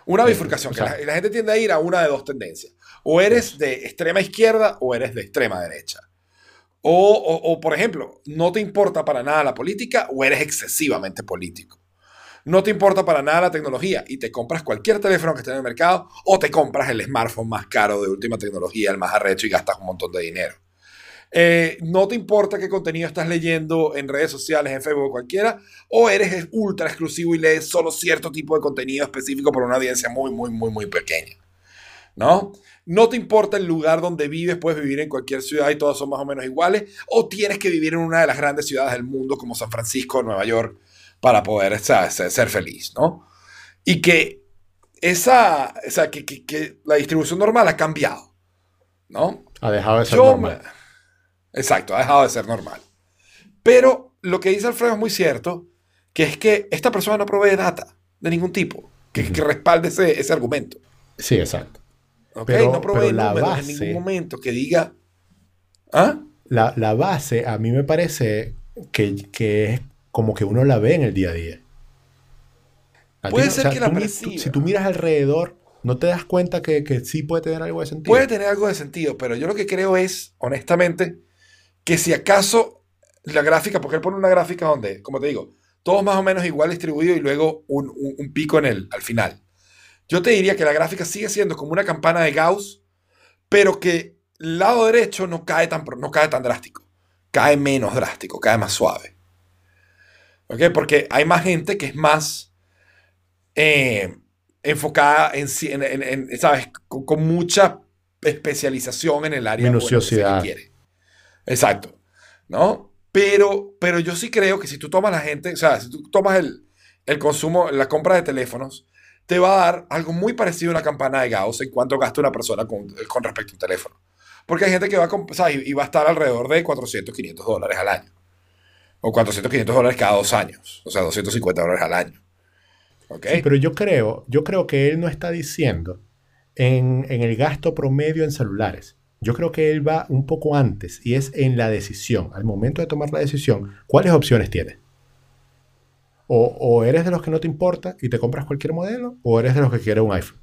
Una bifurcación,
o
que
sea-
la, la gente tiende a ir a una de dos tendencias. O eres de extrema izquierda o eres de extrema derecha. O, o- o, por ejemplo, no te importa para nada la política o eres excesivamente político. No te importa para nada la tecnología y te compras cualquier teléfono que esté en el mercado o te compras el smartphone más caro de última tecnología, el más arrecho y gastas un montón de dinero. Eh, no te importa qué contenido estás leyendo en redes sociales, en Facebook o cualquiera, o eres ultra exclusivo y lees solo cierto tipo de contenido específico por una audiencia muy, muy, muy, muy pequeña. ¿No? No te importa el lugar donde vives, puedes vivir en cualquier ciudad y todas son más o menos iguales, o tienes que vivir en una de las grandes ciudades del mundo como San Francisco Nueva York para poder ¿sabes? ser, feliz, ¿no? Y que esa, o sea, que, que- que la distribución normal ha cambiado, ¿no?
Ha dejado de ser
Yo
normal.
Exacto, ha dejado de ser normal. Pero lo que dice Alfredo es muy cierto, que es que esta persona no provee data de ningún tipo que, que respalde ese, ese argumento.
Sí, exacto.
¿ok?
Pero-
no provee
pero la base-
en ningún momento que diga... ¿Ah?
La, la base a mí me parece que, que es como que uno la ve en el día a día. A ti
Puede
no-
ser que la
tú
perciba.
tú- si tú miras alrededor, no te das cuenta que, que sí puede tener algo de sentido.
Puede tener algo de sentido, pero yo lo que creo es, honestamente, que si acaso la gráfica, porque él pone una gráfica donde, como te digo, todos más o menos igual distribuido y luego un, un- un pico en el, al final. Yo te diría que la gráfica sigue siendo como una campana de Gauss, pero que el lado derecho no cae tan, no cae tan drástico, cae menos drástico, cae más suave. ¿Ok? Porque hay más gente que es más eh, enfocada en, en- en- ¿sabes? Con, con mucha especialización en el área
Minuciosidad.
quiere. Exacto. ¿No? Pero, pero yo sí creo que si tú tomas la gente, o sea, si tú tomas el, el consumo, la compra de teléfonos, te va a dar algo muy parecido a una campana de Gauss en cuanto gasta una persona con, con respecto a un teléfono. Porque hay gente que va a, comp- o sea, y, y va a estar alrededor de 400, 500 dólares al año. O 400, 500 dólares cada dos años. O sea, 250 dólares al año. ¿Ok?
Sí, pero yo creo, yo creo que él no está diciendo en, en el gasto promedio en celulares. Yo creo que él va un poco antes y es en la decisión. Al momento de tomar la decisión, ¿cuáles opciones tienes? O, o eres de los que no te importa y te compras cualquier modelo, o eres de los que quiere un iPhone.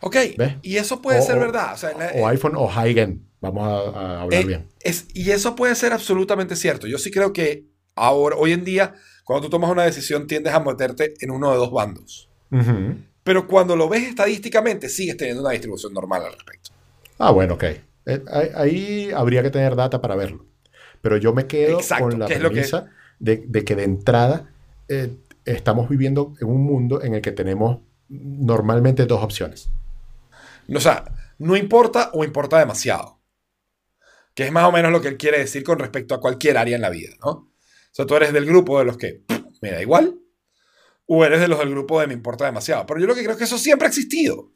Ok,
¿Ves?
y eso puede
O-
ser verdad. o sea, la-
O iPhone o high-end. Vamos a, a hablar
Eh,
bien.
es- y eso puede ser absolutamente cierto. Yo sí creo que ahora, hoy en día, cuando tú tomas una decisión, tiendes a meterte en uno de dos bandos. Pero cuando lo ves estadísticamente, sigues teniendo una distribución normal al respecto.
Ah, bueno, ok. Eh, ahí, habría que tener data para verlo. Pero yo me quedo
Exacto,
con la
lo que-
premisa de, de que de entrada eh, estamos viviendo en un mundo en el que tenemos normalmente dos opciones.
O sea, no importa o importa demasiado. Que es más o menos lo que él quiere decir con respecto a cualquier área en la vida, ¿no? O sea, tú eres del grupo de los que me da igual, o eres de los del grupo de me importa demasiado. Pero yo lo que creo es que eso siempre ha existido. O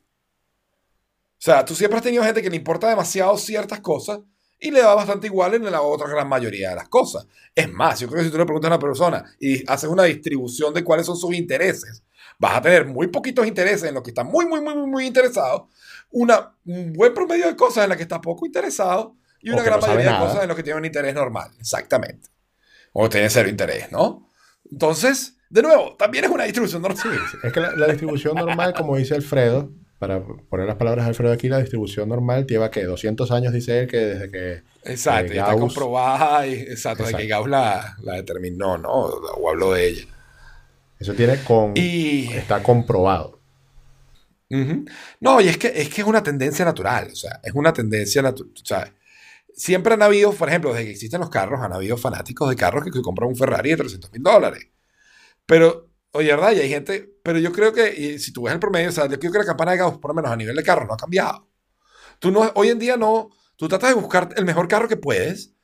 sea, tú siempre has tenido gente que le importa demasiado ciertas cosas y le da bastante igual en la otra gran mayoría de las cosas. Es más, yo creo que si tú le preguntas a una persona y haces una distribución de cuáles son sus intereses, vas a tener muy poquitos intereses en los que está muy, muy, muy, muy, muy interesado, una, un buen promedio de cosas en las que está poco interesado y una gran
no
mayoría de
nada.
cosas en las que tiene un interés normal. Exactamente. O tiene cero interés, ¿no? Entonces, de nuevo, también es una distribución normal.
Sí, es que la, la distribución normal, como dice Alfredo, para poner las palabras de Alfredo aquí, la distribución normal lleva que 200 años, dice él, que desde que...
Exacto,
Eh,
está comprobada, y, exacto, de que
Exacto.
Gauss la, la determinó, ¿no? O habló de ella.
Eso tiene con...
Y.
Está comprobado.
No, y es que, es que es una tendencia natural, o sea, es una tendencia natural, o sea, siempre han habido, por ejemplo, desde que existen los carros, han habido fanáticos de carros que, que compran un Ferrari de 300 mil dólares. Pero, oye, ¿verdad? Y hay gente, pero yo creo que, y si tú ves el promedio, o sea, yo creo que la campana de Gauss, por lo menos a nivel de carro, no ha cambiado. Tú no, hoy en día no, tú tratas de buscar el mejor carro que puedes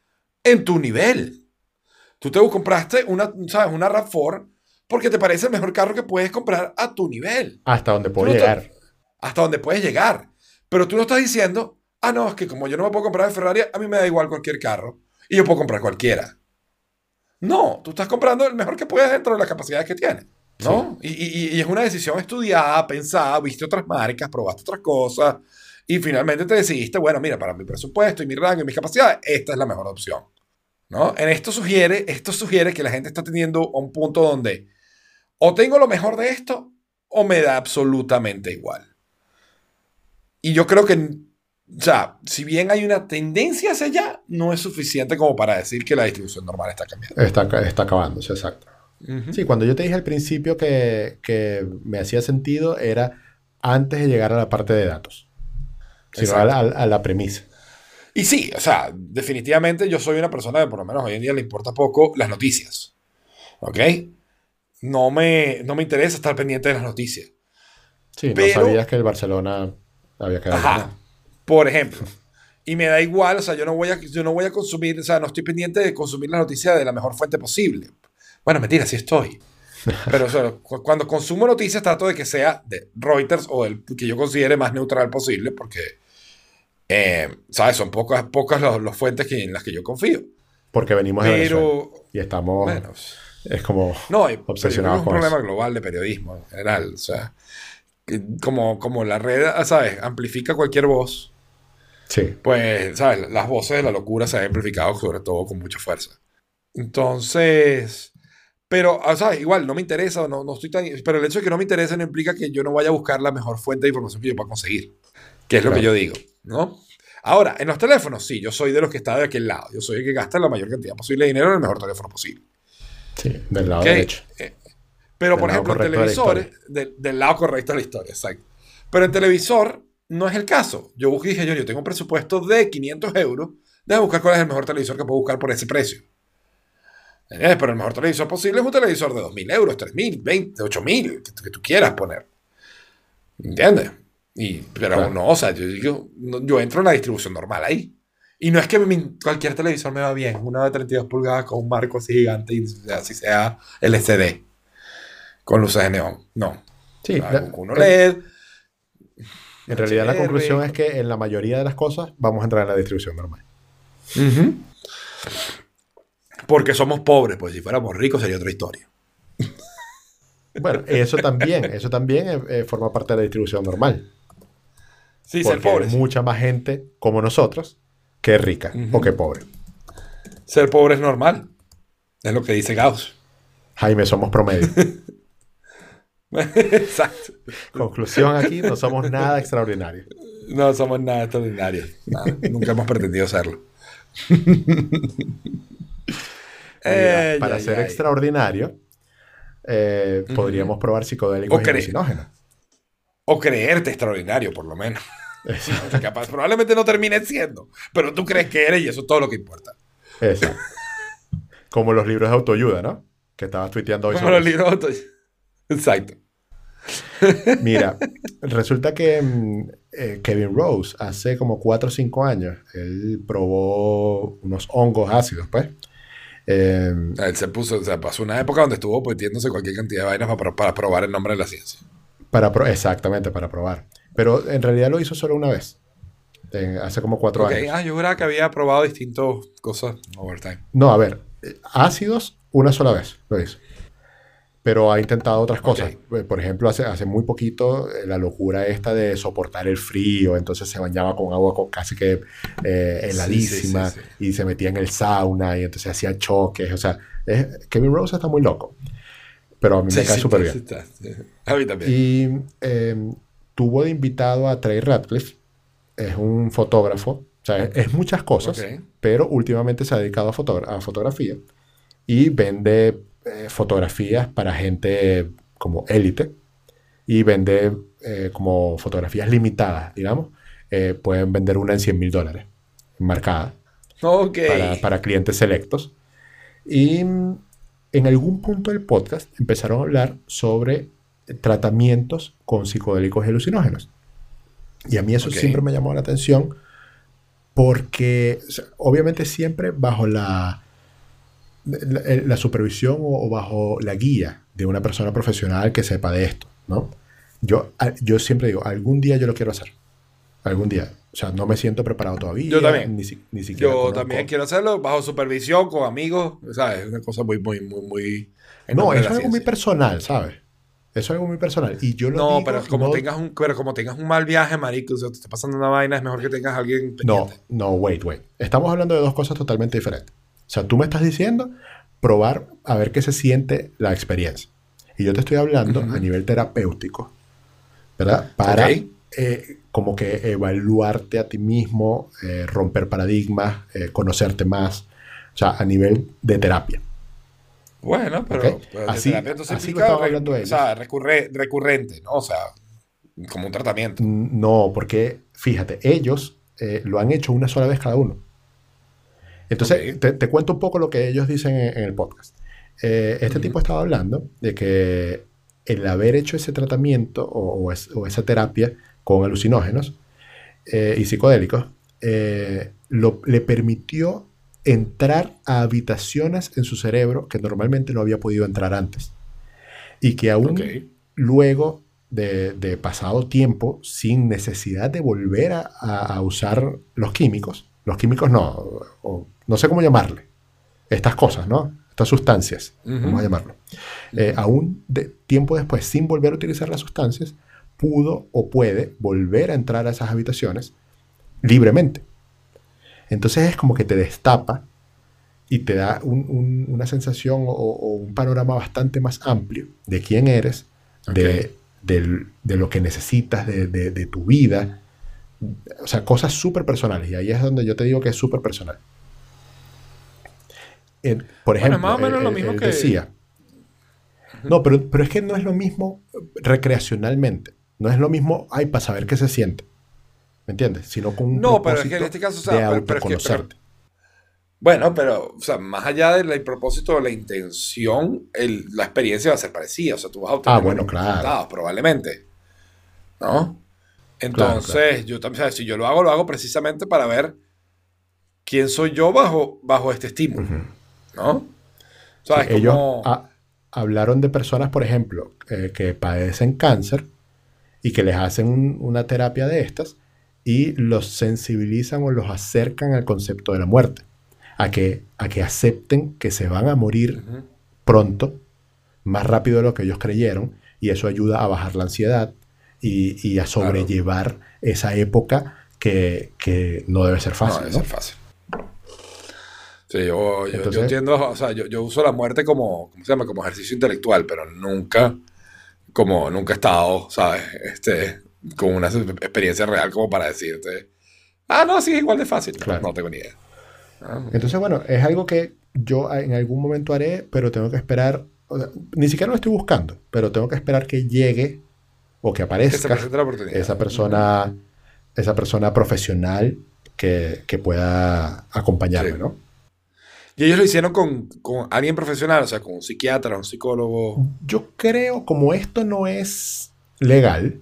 en tu nivel. Tú te compraste una, ¿sabes? Una RAV4 porque te parece el mejor carro que puedes comprar a tu nivel
Hasta donde
no te-
llegar.
hasta donde puedes llegar. Pero tú no estás diciendo, ah, no, es que como yo no me puedo comprar el Ferrari, a mí me da igual cualquier carro y yo puedo comprar cualquiera. No, tú estás comprando el mejor que puedes dentro de las capacidades que tienes. ¿No? Y, y- y es una decisión estudiada, pensada, viste otras marcas, probaste otras cosas y finalmente te decidiste, bueno, mira, para mi presupuesto y mi rango y mis capacidades, esta es la mejor opción. ¿No? En esto sugiere, esto sugiere que la gente está teniendo a un punto donde o tengo lo mejor de esto o me da absolutamente igual. Y yo creo que, o sea, si bien hay una tendencia hacia allá, no es suficiente como para decir que la distribución normal está cambiando.
Está, está acabándose, exacto.
Ujú.
Sí, cuando yo te dije al principio que, que me hacía sentido era antes de llegar a la parte de datos, sino a la, a la premisa.
Y sí, o sea, definitivamente yo soy una persona que por lo menos hoy en día le importa poco las noticias. ¿Ok? No me, no me interesa estar pendiente de las noticias.
Sí,
Pero-
no sabías que el Barcelona había quedado.
Ajá. Por ejemplo. Y me da igual, o sea, yo no voy a, yo no voy a consumir, o sea, no estoy pendiente de consumir la noticia de la mejor fuente posible. Bueno, mentira, sí estoy. Pero o sea, cu- cuando consumo noticias trato de que sea de Reuters o el que yo considere más neutral posible porque, eh, ¿sabes? Son pocas, pocas los, los fuentes que, en las que yo confío.
Porque venimos de Venezuela.
Pero,
Y estamos.
bueno,
Es como.
no, pero
Obsesionados
es un
con
problema
eso.
global de periodismo en general. O sea, como, como la red, ¿sabes? Amplifica cualquier voz.
Sí.
pues, ¿sabes? Las voces de la locura se han amplificado sobre todo con mucha fuerza. Entonces, pero, ah, ¿sabes? Igual, no me interesa, no, no estoy tan... Pero el hecho de que no me interese no implica que yo no vaya a buscar la mejor fuente de información que yo pueda conseguir, que es lo que yo digo, ¿no? Ahora, en los teléfonos, sí, yo soy de los que está de aquel lado. Yo soy el que gasta la mayor cantidad posible de dinero en el mejor teléfono posible.
Sí, del lado derecho.
Pero,
Del
por ejemplo, en
de
televisores, de- del lado correcto de la historia, exacto. Pero en televisor no es el caso. Yo busqué y dije, yo, yo tengo un presupuesto de 500 euros, déjame buscar cuál es el mejor televisor que puedo buscar por ese precio. ¿Entiendes? Pero el mejor televisor posible es un televisor de 2.000 euros, 3.000, 20, 8.000, que, que tú quieras poner. ¿Entiendes? Y, pero
Claro.
no, o sea, yo, no- yo entro en la distribución normal ahí. Y no es que mi- cualquier televisor me va bien, uno de 32 pulgadas con un marco así gigante y así sea LCD, con luces de neón. No.
Sí, la-
uno LED.
En realidad la conclusión es que en la mayoría de las cosas vamos a entrar en la distribución normal.
Porque somos pobres, pues si fuéramos ricos sería otra historia.
Bueno, eso también, eso también eh, eh, forma parte de la distribución normal.
Sí, ser pobre.
hay mucha más gente como nosotros que rica o que pobre.
Ser pobre es normal. Es lo que dice Gauss.
Jaime, somos promedio.
Exacto.
Conclusión aquí, no somos nada extraordinario.
No somos nada extraordinarios. Nada. Nunca hemos pretendido serlo.
Para ser extraordinario, eh, podríamos probar psicodélicos
O
y alucinógenos.
O creerte extraordinario, por lo menos. Capaz, probablemente no termines siendo, pero tú crees que eres y eso es todo lo que importa.
Exacto. Como los libros de autoayuda, ¿no? Que estabas tuiteando hoy
Como
sobre
los
eso.
libros auto- Exacto.
Mira, resulta que mm, eh, Kevin Rose hace como 4 o 5 años, él probó unos hongos ácidos, pues. Eh,
Él se puso, o sea, pasó una época donde estuvo metiéndose cualquier cantidad de vainas para, para probar el nombre de la ciencia.
para pro- exactamente, para probar. Pero en realidad lo hizo solo una vez. en- hace como 4
Ok,
años.
ah, yo juraba que había probado distintas cosas over time.
No, a ver, eh, ácidos una sola vez lo hizo. Pero ha intentado otras cosas. Eh, Por ejemplo, hace, hace muy poquito eh, la locura esta de soportar el frío, entonces se bañaba con agua con casi que eh, heladísima
sí, sí,
y se metía en el sauna y entonces hacía choques. O sea, es- Kevin Rose está muy loco. Pero a mí me cae súper bien.
está. A mí también.
Y eh, tuvo de invitado a Trey Ratcliffe. Es un fotógrafo. O sea, es, es muchas cosas. Pero últimamente se ha dedicado a, fotogra- a fotografía. Y vende eh, fotografías para gente como élite. Y vende eh, como fotografías limitadas, digamos. Eh, pueden vender una en 100 mil dólares. Marcada para, para clientes selectos. Y mm, en algún punto del podcast empezaron a hablar sobre tratamientos con psicodélicos y alucinógenos. Y a mí eso siempre me llamó la atención porque, o sea, obviamente siempre bajo la, la, la supervisión o, o bajo la guía de una persona profesional que sepa de esto, ¿no? Yo, yo siempre digo, algún día yo lo quiero hacer. Algún día. O sea, no me siento preparado todavía.
Yo también.
Ni, si- ni siquiera
Yo también quiero hacerlo bajo supervisión, con amigos. ¿Sabes? Es una cosa muy, muy, muy, muy.
No, eso es algo muy personal, ¿sabes? Eso es algo muy personal. Y yo lo
No,
digo,
pero como,
no-
tengas un, pero como tengas un mal viaje, marico, o sea, te está pasando una vaina, es mejor que tengas a alguien
No, no, wait, wait. Estamos hablando de dos cosas totalmente diferentes. O sea, tú me estás diciendo probar a ver qué se siente la experiencia. Y yo te estoy hablando a nivel terapéutico, ¿verdad? Para eh, como que evaluarte a ti mismo, eh, romper paradigmas, eh, conocerte más. O sea, a nivel de terapia.
Bueno, pero, pero de
Así-
terapia entonces
así lo
implica
estaban
re-
hablando
o
ellos.
sea, recurre- recurrente, ¿no? O sea, como un tratamiento.
No, porque fíjate, ellos eh, lo han hecho una sola vez cada uno. Entonces,
Ok.
te, te cuento un poco lo que ellos dicen en, en el podcast. Eh, este
Ujú.
tipo estaba hablando de que el haber hecho ese tratamiento o, o es- o esa terapia con alucinógenos eh, y psicodélicos eh, lo- le permitió entrar a habitaciones en su cerebro que normalmente no había podido entrar antes. Y que aún
Ok.
luego de, de pasado tiempo, sin necesidad de volver a, a- a usar los químicos, los químicos no, o- no sé cómo llamarle, estas cosas, ¿no? Estas sustancias,
Ujú.
vamos a llamarlo. Eh, aún de, tiempo después, sin volver a utilizar las sustancias, pudo o puede volver a entrar a esas habitaciones libremente. Entonces es como que te destapa y te da un- un- una sensación o, o un panorama bastante más amplio de quién eres, de, lo que necesitas, de, de- de tu vida. O sea, cosas súper personales. Y ahí es donde yo te digo que es súper personal. Eh, por
Bueno,
ejemplo,
más o menos
él-
lo
él-
mismo
él
que-
decía. No, pero, pero es que no es lo mismo recreacionalmente. No es lo mismo, ay, para saber qué se siente. ¿Me entiendes? Sino con un
No, pero es que en este caso, o sea,
de
pero- pero
autoconocerte.
Bueno, pero, o sea, más allá del el propósito, la intención, el- la experiencia va a ser parecida. O sea, tú vas a obtener
Ah, bueno, claro.
resultados, probablemente. ¿No? Entonces, yo también, ¿sabes? si yo lo hago, lo hago precisamente para ver quién soy yo bajo, bajo este estímulo. ¿No? ¿Sabes?
Ellos
Como-
hablaron de personas, por ejemplo, eh, que padecen cáncer y que les hacen un- una terapia de estas y los sensibilizan o los acercan al concepto de la muerte, a que, a que acepten que se van a morir pronto, más rápido de lo que ellos creyeron, y eso ayuda a bajar la ansiedad y, y a sobrellevar esa época que, que, no debe ser fácil.
No debe ser fácil. Sí, yo, yo, yo, entiendo, o sea, yo, yo, uso la muerte como, ¿cómo se llama? Como ejercicio intelectual, pero nunca, como, nunca he estado, ¿sabes? Este, con una experiencia real como para decirte, ah, no, sí, es igual de fácil. Claro. No tengo ni idea.
Ah, Entonces, bueno, es algo que yo en algún momento haré, pero tengo que esperar, o sea, ni siquiera lo estoy buscando, pero tengo que esperar que llegue o que aparezca esa persona, esa persona profesional que, que pueda acompañarme, sí. ¿no?
Y ellos lo hicieron con, con, alguien profesional, o sea, con un psiquiatra, un psicólogo.
Yo creo, como esto no es legal,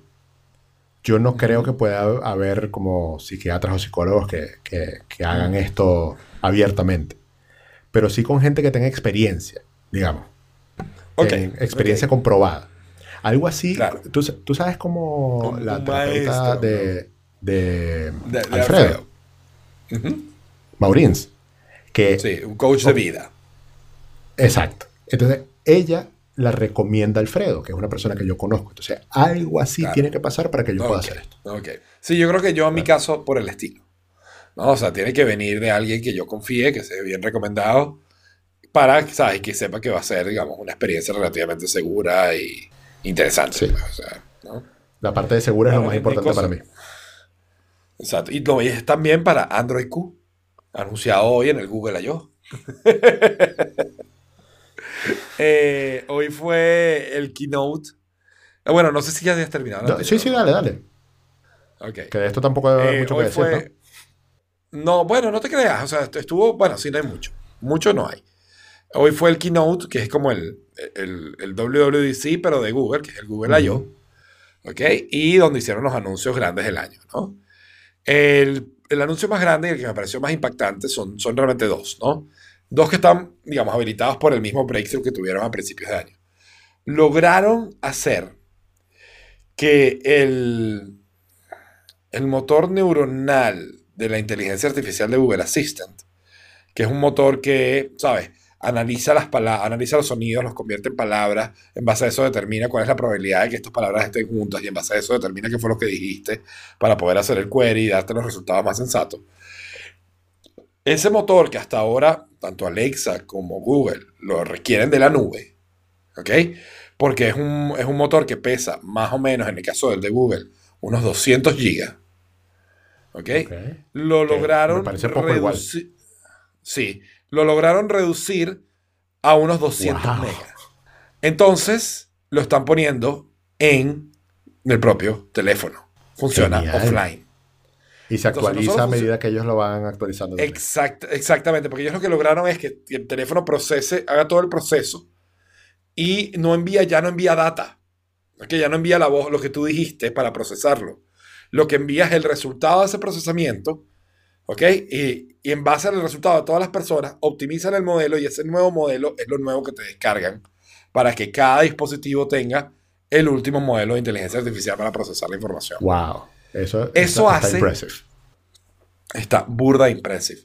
yo no creo que pueda haber como psiquiatras o psicólogos que, que, que hagan esto abiertamente. Pero sí con gente que tenga experiencia, digamos.
Okay,
experiencia okay. comprobada. Algo así. Claro. ¿tú, ¿tú, sabes cómo
un,
la
un
terapeuta
maestro,
de, de,
de, de
Alfredo,
Uh -huh.
Maurins, que...
Sí, un coach de vida.
Exacto. Entonces, ella la recomienda Alfredo, que es una persona que yo conozco. Entonces, algo así claro. tiene que pasar para que yo
okay.
pueda hacer esto.
Okay. Sí, yo creo que yo en mi caso, por el estilo. ¿no? O sea, tiene que venir de alguien que yo confíe, que sea bien recomendado, para, ¿sabes? Que sepa que va a ser, digamos, una experiencia relativamente segura y interesante.
Sí.
Pues, o sea, ¿no?
La parte de segura es lo más importante para mí.
Exacto. Y es también para Android Q, anunciado hoy en el Google I.O. eh, hoy fue el keynote. Eh, bueno, no sé si ya has terminado.
No, sí, sí, dale, dale.
Okay.
Que de esto tampoco hay
eh,
mucho que decir,
fue... ¿no? ¿no? bueno, no te creas. O sea, estuvo, bueno, sí, no hay mucho. Mucho no hay. Hoy fue el keynote, que es como el, el, el WWDC, pero de Google, que es el Google I.O. Uh -huh. ¿Ok? Y donde hicieron los anuncios grandes del año, ¿no? El, el, anuncio más grande y el que me pareció más impactante son, son realmente dos, ¿no? Dos que están, digamos, habilitados por el mismo breakthrough que tuvieron a principios de año. Lograron hacer que el, el motor neuronal de la inteligencia artificial de Google Assistant, que es un motor que, ¿sabes? Analiza las analiza los sonidos, los convierte en palabras, en base a eso determina cuál es la probabilidad de que estas palabras estén juntas y en base a eso determina qué fue lo que dijiste para poder hacer el query y darte los resultados más sensatos. Ese motor que hasta ahora tanto Alexa como Google lo requieren de la nube, ¿ok? Porque es un, es un motor que pesa más o menos, en el caso del de Google, unos 200 gigas. ¿Ok? okay. Lo okay. lograron
Me parece poco reducir.
Sí, lo lograron reducir a unos 200 wow. megas. Entonces, lo están poniendo en el propio teléfono. Funciona Genial. offline.
Y se actualiza Entonces, a medida que ellos lo van actualizando.
Exact, exactamente, porque ellos lo que lograron es que el teléfono procese, haga todo el proceso y no envía, ya no envía data. Que ya no envía la voz, lo que tú dijiste para procesarlo. Lo que envía es el resultado de ese procesamiento, ¿ok? Y, y en base al resultado de todas las personas, optimizan el modelo y ese nuevo modelo es lo nuevo que te descargan para que cada dispositivo tenga el último modelo de inteligencia artificial para procesar la información.
¡Wow! Eso,
eso está, hace. Está, impressive. está burda impressive.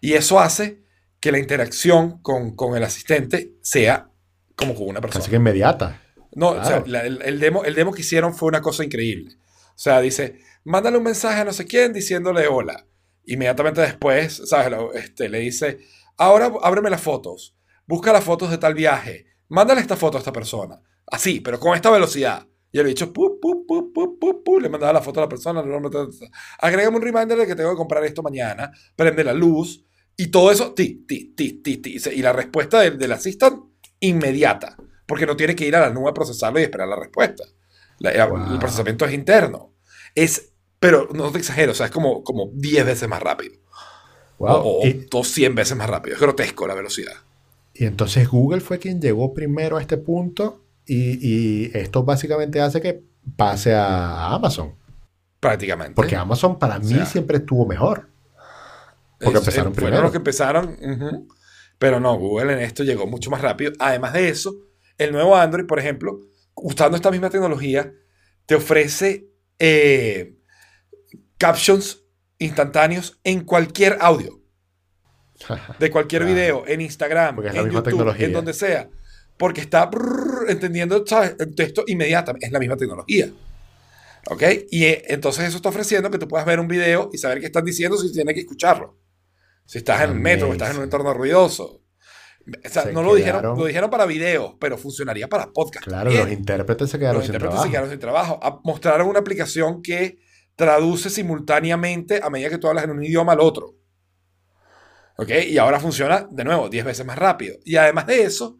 Y eso hace que la interacción con, con, el asistente sea como con una persona.
Casi que inmediata.
No, claro. o sea, la, el, el, demo, el demo que hicieron fue una cosa increíble. O sea, dice, mándale un mensaje a no sé quién diciéndole hola. Inmediatamente después, ¿sabes? Este, le dice, ahora ábreme las fotos. Busca las fotos de tal viaje. Mándale esta foto a esta persona. Así, pero con esta velocidad. Y el bicho, pu, pu, pu, pu, pu, pu, le mandaba la foto a la persona. Agrégame un reminder de que tengo que comprar esto mañana. Prende la luz. Y todo eso, ti, ti, ti, ti, ti. Y la respuesta del, del assistant, inmediata. Porque no tiene que ir a la nube a procesarlo y esperar la respuesta. La, wow. El procesamiento es interno. Es, pero no te exagero, o sea, es como, como 10 veces más rápido.
Wow.
O, o y, 200 veces más rápido. Es grotesco la velocidad.
Y entonces Google fue quien llegó primero a este punto y, y, esto básicamente hace que pase a Amazon.
Prácticamente.
Porque Amazon para mí o sea, siempre estuvo mejor. Porque
es,
empezaron primero.
Fueron los que empezaron. Uh -huh. Pero no, Google en esto llegó mucho más rápido. Además de eso, el nuevo Android, por ejemplo, usando esta misma tecnología, te ofrece eh, captions instantáneos en cualquier audio. De cualquier claro. video, en Instagram, en YouTube, en donde sea. Porque está brrr, entendiendo ¿sabes? el texto inmediatamente. Es la misma tecnología. ¿Ok? Y eh, entonces eso está ofreciendo que tú puedas ver un video y saber qué están diciendo si tienes que escucharlo. Si estás en el metro estás en un
Amazing.
entorno ruidoso. O sea,
Se
no lo dijeron, lo dijeron para videos, pero funcionaría para podcast.
Claro,
también.
los intérpretes se quedaron
Los
sin
intérpretes
trabajo.
se quedaron sin trabajo. Ah, Mostraron una aplicación que traduce simultáneamente a medida que tú hablas en un idioma al otro. ¿Ok? Y ahora funciona, de nuevo, 10 veces más rápido. Y además de eso,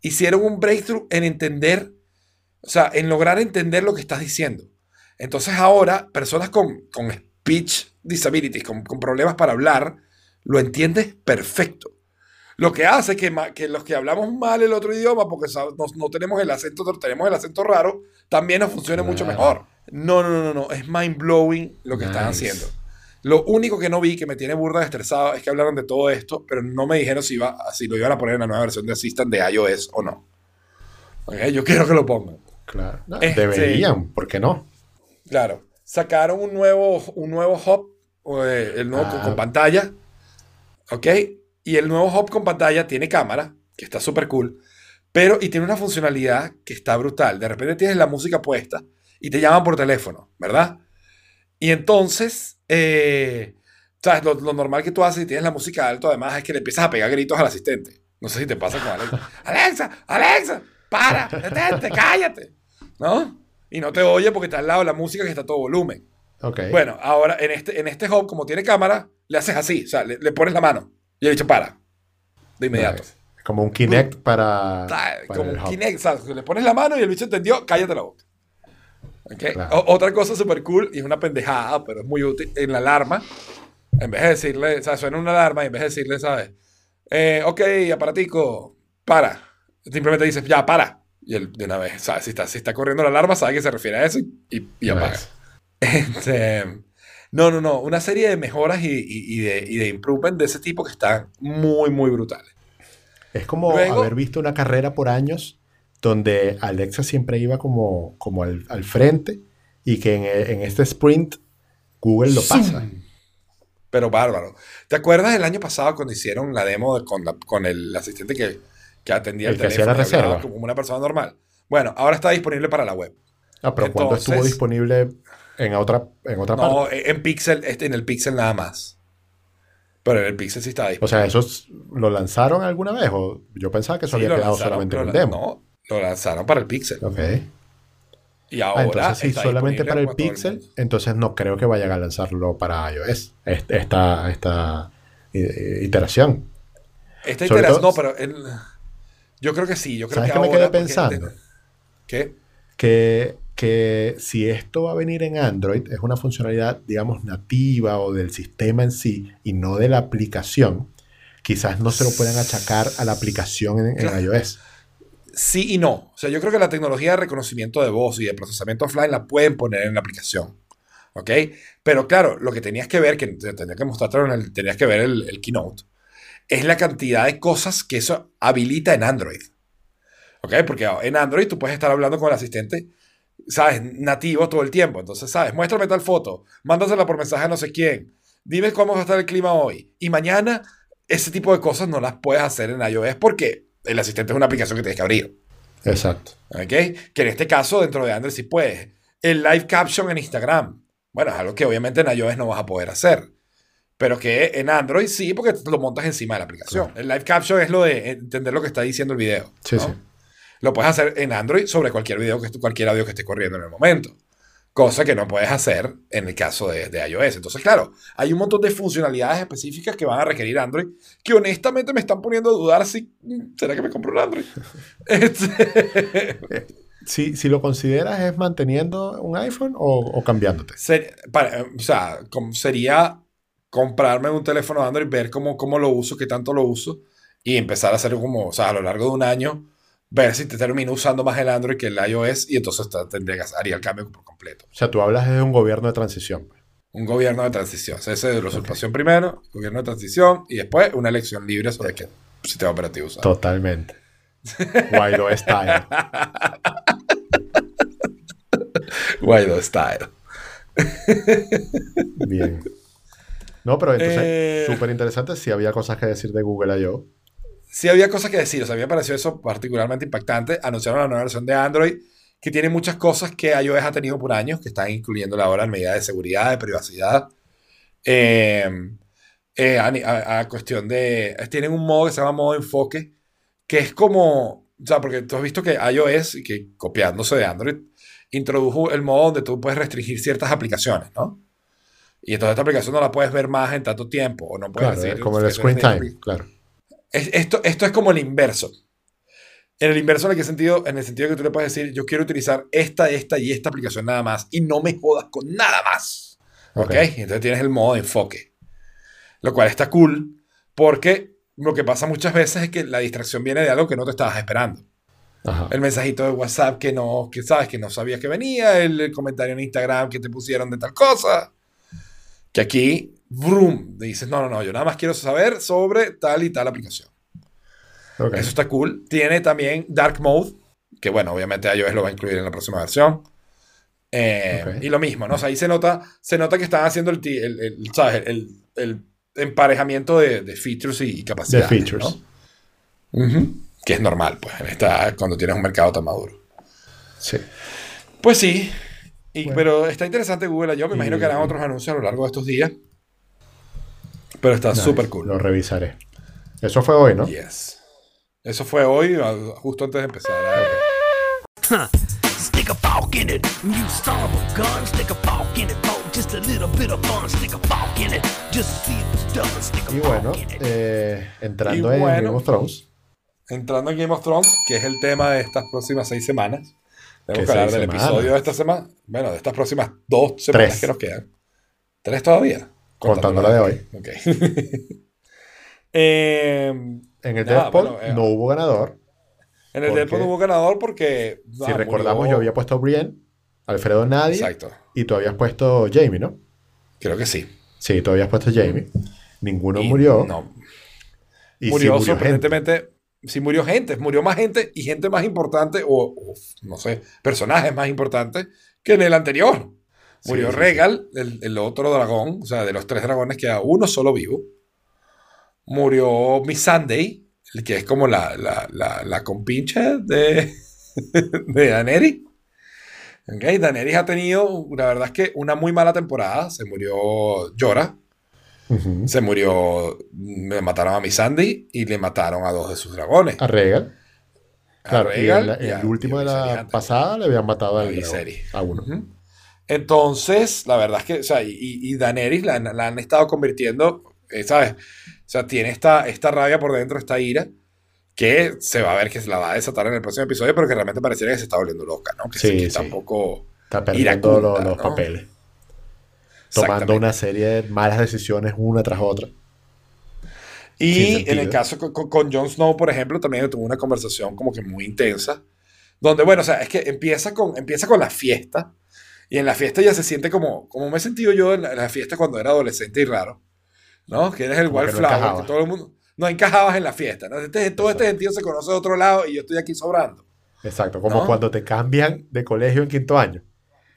hicieron un breakthrough en entender, o sea, en lograr entender lo que estás diciendo. Entonces ahora, personas con, con speech disabilities, con, con problemas para hablar, lo entiendes perfecto. Lo que hace que, que los que hablamos mal el otro idioma, porque no, no tenemos el acento, tenemos el acento raro, también nos funcione mucho
Claro.
mejor. No, no, no, no, es mind blowing lo que están
Nice.
haciendo. Lo único que no vi que me tiene burda de estresado es que hablaron de todo esto, pero no me dijeron si, iba, si lo iban a poner en la nueva versión de Assistant de iOS o no. Ok, Yo quiero que lo pongan.
Claro. No,
Este-
Deberían, ¿por qué no?
Claro. Sacaron un nuevo, un nuevo hub, eh, el nuevo con,
Ah.
con pantalla. ¿Ok? Y el nuevo hub con pantalla tiene cámara, que está súper cool. Pero, y tiene una funcionalidad que está brutal. De repente tienes la música puesta y te llaman por teléfono, ¿verdad? Y entonces, eh, ¿sabes? Lo, lo normal que tú haces si tienes la música alto, además, es que le empiezas a pegar gritos al asistente. No sé si te pasa con Alexa. Alexa, Alexa, para, detente, cállate. ¿No? Y no te oye porque está al lado de la música que está a todo volumen.
Ok.
Bueno, ahora en este, en este hub, como tiene cámara, le haces así, o sea, le, le pones la mano y el bicho para. De inmediato.
Nice. Como un Kinect para,
Como un
hub.
Kinect, ¿sabes? Le pones la mano y el bicho entendió, cállate la boca. O- otra cosa súper cool, y es una pendejada, pero es muy útil, en la alarma, en vez de decirle, o sea, suena una alarma y en vez de decirle, ¿sabes? Eh, ok, aparatico, para. Simplemente dices, ya, para. Y él de una vez, ¿sabes? Si está, si está corriendo la alarma, sabe que se refiere a eso y, y, apaga. Este, no, no, no. Una serie de mejoras y, y- y de, y de improvement de ese tipo que están muy, muy brutales.
Es como
Luego-
haber visto una carrera por años donde Alexa siempre iba como, como al, al frente y que en, en este sprint Google lo pasa.
Pero bárbaro. ¿Te acuerdas del año pasado cuando hicieron la demo de- con, la- con el asistente que, que atendía el,
El que hacía
teléfono
la
y hablaba
reserva.
como una persona normal? Bueno, ahora está disponible para la web.
Ah, pero cuando estuvo disponible en otra, en otra
No,
parte.
en Pixel, este, en el Pixel nada más. Pero en el Pixel sí está
O
disponible.
sea, ¿esos lo lanzaron alguna vez? O yo pensaba que eso
Sí,
había quedado
lanzaron,
solamente en
lan-
demo.
No, lo lanzaron para el Pixel.
Ok.
Y
Ah,
ahora
entonces sí,
está
solamente para el Pixel, entonces no creo que vayan a lanzarlo para iOS. est- Esta, esta iteración.
Esta
Sobre
iteración,
todo-
no, pero el- yo creo que sí. Yo creo
¿Sabes
que
me quedé pensando?
¿Qué?
que, que si esto va a venir en Android, es una funcionalidad, digamos, nativa o del sistema en sí y no de la aplicación, quizás no se lo puedan achacar a la aplicación en, en
Claro.
iOS.
Sí y no. O sea, yo creo que la tecnología de reconocimiento de voz y de procesamiento offline la pueden poner en la aplicación. ¿Ok? Pero claro, lo que tenías que ver, que te tenía que mostrarte en el, tenías que ver el, el keynote, es la cantidad de cosas que eso habilita en Android. ¿Ok? Porque en Android tú puedes estar hablando con el asistente, ¿sabes? Nativo todo el tiempo. Entonces, ¿sabes? Muéstrame tal foto, mándasela por mensaje a no sé quién, dime cómo va a estar el clima hoy. Y mañana, ese tipo de cosas no las puedes hacer en iOS porque el asistente es una aplicación que tienes que abrir.
Exacto.
¿Ok? Que en este caso, dentro de Android sí puedes. El live caption en Instagram. Bueno, es algo que obviamente en iOS no vas a poder hacer. Pero que en Android sí, porque lo montas encima de la aplicación. El live caption es lo de entender lo que está diciendo el video.
Sí,
¿no?
sí.
Lo puedes hacer en Android sobre cualquier video, que cualquier audio que esté corriendo en el momento. Cosa que no puedes hacer en el caso de, de iOS. Entonces, claro, hay un montón de funcionalidades específicas que van a requerir Android que honestamente me están poniendo a dudar si, ¿será que me compro un Android? Este-
Si, si lo consideras, ¿es manteniendo un iPhone o, o cambiándote?
Ser- para- o sea, com- sería comprarme un teléfono Android, ver cómo, cómo lo uso, qué tanto lo uso, y empezar a hacer como, o sea, a lo largo de un año, ver si te termino usando más el Android que el iOS, y entonces te- tendría que haría el cambio por completo.
O sea, tú hablas de un gobierno de transición.
Un gobierno de transición. O sea, ese de la usurpación primero, gobierno de transición, y después una elección libre sobre qué sistema operativo usar.
Totalmente. Guaidó style.
Guaido style.
Bien. No, pero entonces,
Eh.
súper interesante. Si había cosas que decir de Google I.O.
sí había cosas que decir. O sea, a mí me pareció eso particularmente impactante. Anunciaron la nueva versión de Android que tiene muchas cosas que iOS ha tenido por años, que están incluyendo ahora en medidas de seguridad, de privacidad. Eh, eh, a, a- a cuestión de... Tienen un modo que se llama modo enfoque, que es como... O sea, porque tú has visto que iOS, y que copiándose de Android, introdujo el modo donde tú puedes restringir ciertas aplicaciones, ¿no? Y entonces esta aplicación no la puedes ver más en tanto tiempo, o no puedes
Claro, es como el screen time, claro.
Es- esto, esto es como el inverso. En el inverso, ¿en qué sentido? En el sentido que tú le puedes decir, yo quiero utilizar esta, esta y esta aplicación nada más y no me jodas con nada más. ¿Ok?
Ok.
Y Entonces tienes el modo de enfoque. Lo cual está cool porque lo que pasa muchas veces es que la distracción viene de algo que no te estabas esperando.
Ajá.
El mensajito de WhatsApp que no, que sabes que no sabías que venía, el, el comentario en Instagram que te pusieron de tal cosa. Que aquí, vroom, dices, no, no, no, yo nada más quiero saber sobre tal y tal aplicación. Eso está cool. Tiene también Dark Mode, que bueno, obviamente iOS lo va a incluir en la próxima versión. Eh. Y lo mismo, ¿no? O sea, ahí se nota, se nota que están haciendo el, el, el- ¿sabes? el, emparejamiento de, de features y, y
De
capacidades.
features.
¿no? Que es normal, pues, en esta, cuando tienes un mercado tan maduro.
Sí.
Pues sí, y-
Bueno.
pero está interesante Google. Yo me imagino
Y-
que harán otros anuncios a lo largo de estos días. Pero está
Nice.
súper cool.
Lo revisaré. Eso fue hoy, ¿no?
Yes. Eso fue hoy, justo antes de empezar.
Huh. Stick a fork in it, you of a gun. Stick a fork in it, just a little bit of fun. Stick a fork in it, just see if it's done. Stick a
Y
fork
bueno,
in it.
eh, entrando
Y
en
bueno.
Game of Thrones,
Entrando en Game of Thrones, que es el tema de estas próximas seis semanas. Tenemos
¿Qué
que hablar
seis
del
semanas?
episodio de esta semana. Bueno, de estas próximas dos semanas
Tres.
que nos quedan. ¿Tres todavía?
Contando la de hoy.
Ok. Eh,
en el
Nada,
Deadpool
bueno, eh,
no hubo ganador.
en el
¿Por
Deadpool no hubo ganador porque.
si
ah,
recordamos,
murió-
yo había puesto a Brienne, Alfredo Nadie,
Exacto.
y tú habías puesto Jamie, ¿no?
Creo que sí.
Sí, tú habías puesto Jamie. Ninguno
Y
murió.
No,
y sí
murió
gente.
sorprendentemente. Sí murió gente, murió más gente y gente más importante, o, o, no sé, personajes más importantes que en el anterior. Murió
sí.
Regal, el, el otro dragón, o sea, de los tres dragones queda uno solo vivo. Murió Miss Sunday, el que es como la, la, la, la compinche de, de Daenerys. Ok, Daenerys ha tenido, la verdad es que una muy mala temporada. Se murió
Ujú.
se murió, le mataron a Miss Sandy y le mataron a dos de sus dragones.
A Regal.
A
Claro, y la-
y a-
el último
y
de
a
la pasada le habían matado
A Viserys.
a uno.
Entonces, la verdad es que, o sea, y, y Daenerys la, la han estado convirtiendo, eh, ¿sabes? O sea, tiene esta, esta rabia por dentro, esta ira, que se va a ver que se la va a desatar en el próximo episodio, pero que realmente pareciera que se está volviendo loca, ¿no? Que,
Sí, sí.
está un poco...
Está perdiendo los, los
¿no?
papeles. Tomando una serie de malas decisiones una tras otra.
Y en el caso con, con- con Jon Snow, por ejemplo, también tuvo una conversación como que muy intensa, donde, bueno, o sea, es que empieza con, empieza con la fiesta, y en la fiesta ya se siente como, como me he sentido yo en la, en la fiesta cuando era adolescente y raro, ¿no? Que eres el
Como que no
wallflower, que todo el mundo, no encajabas en la fiesta, ¿no? Este- todo este
Exacto.
sentido se conoce de otro lado y yo estoy aquí sobrando.
Exacto, como
¿No?
cuando te cambian de colegio en quinto año.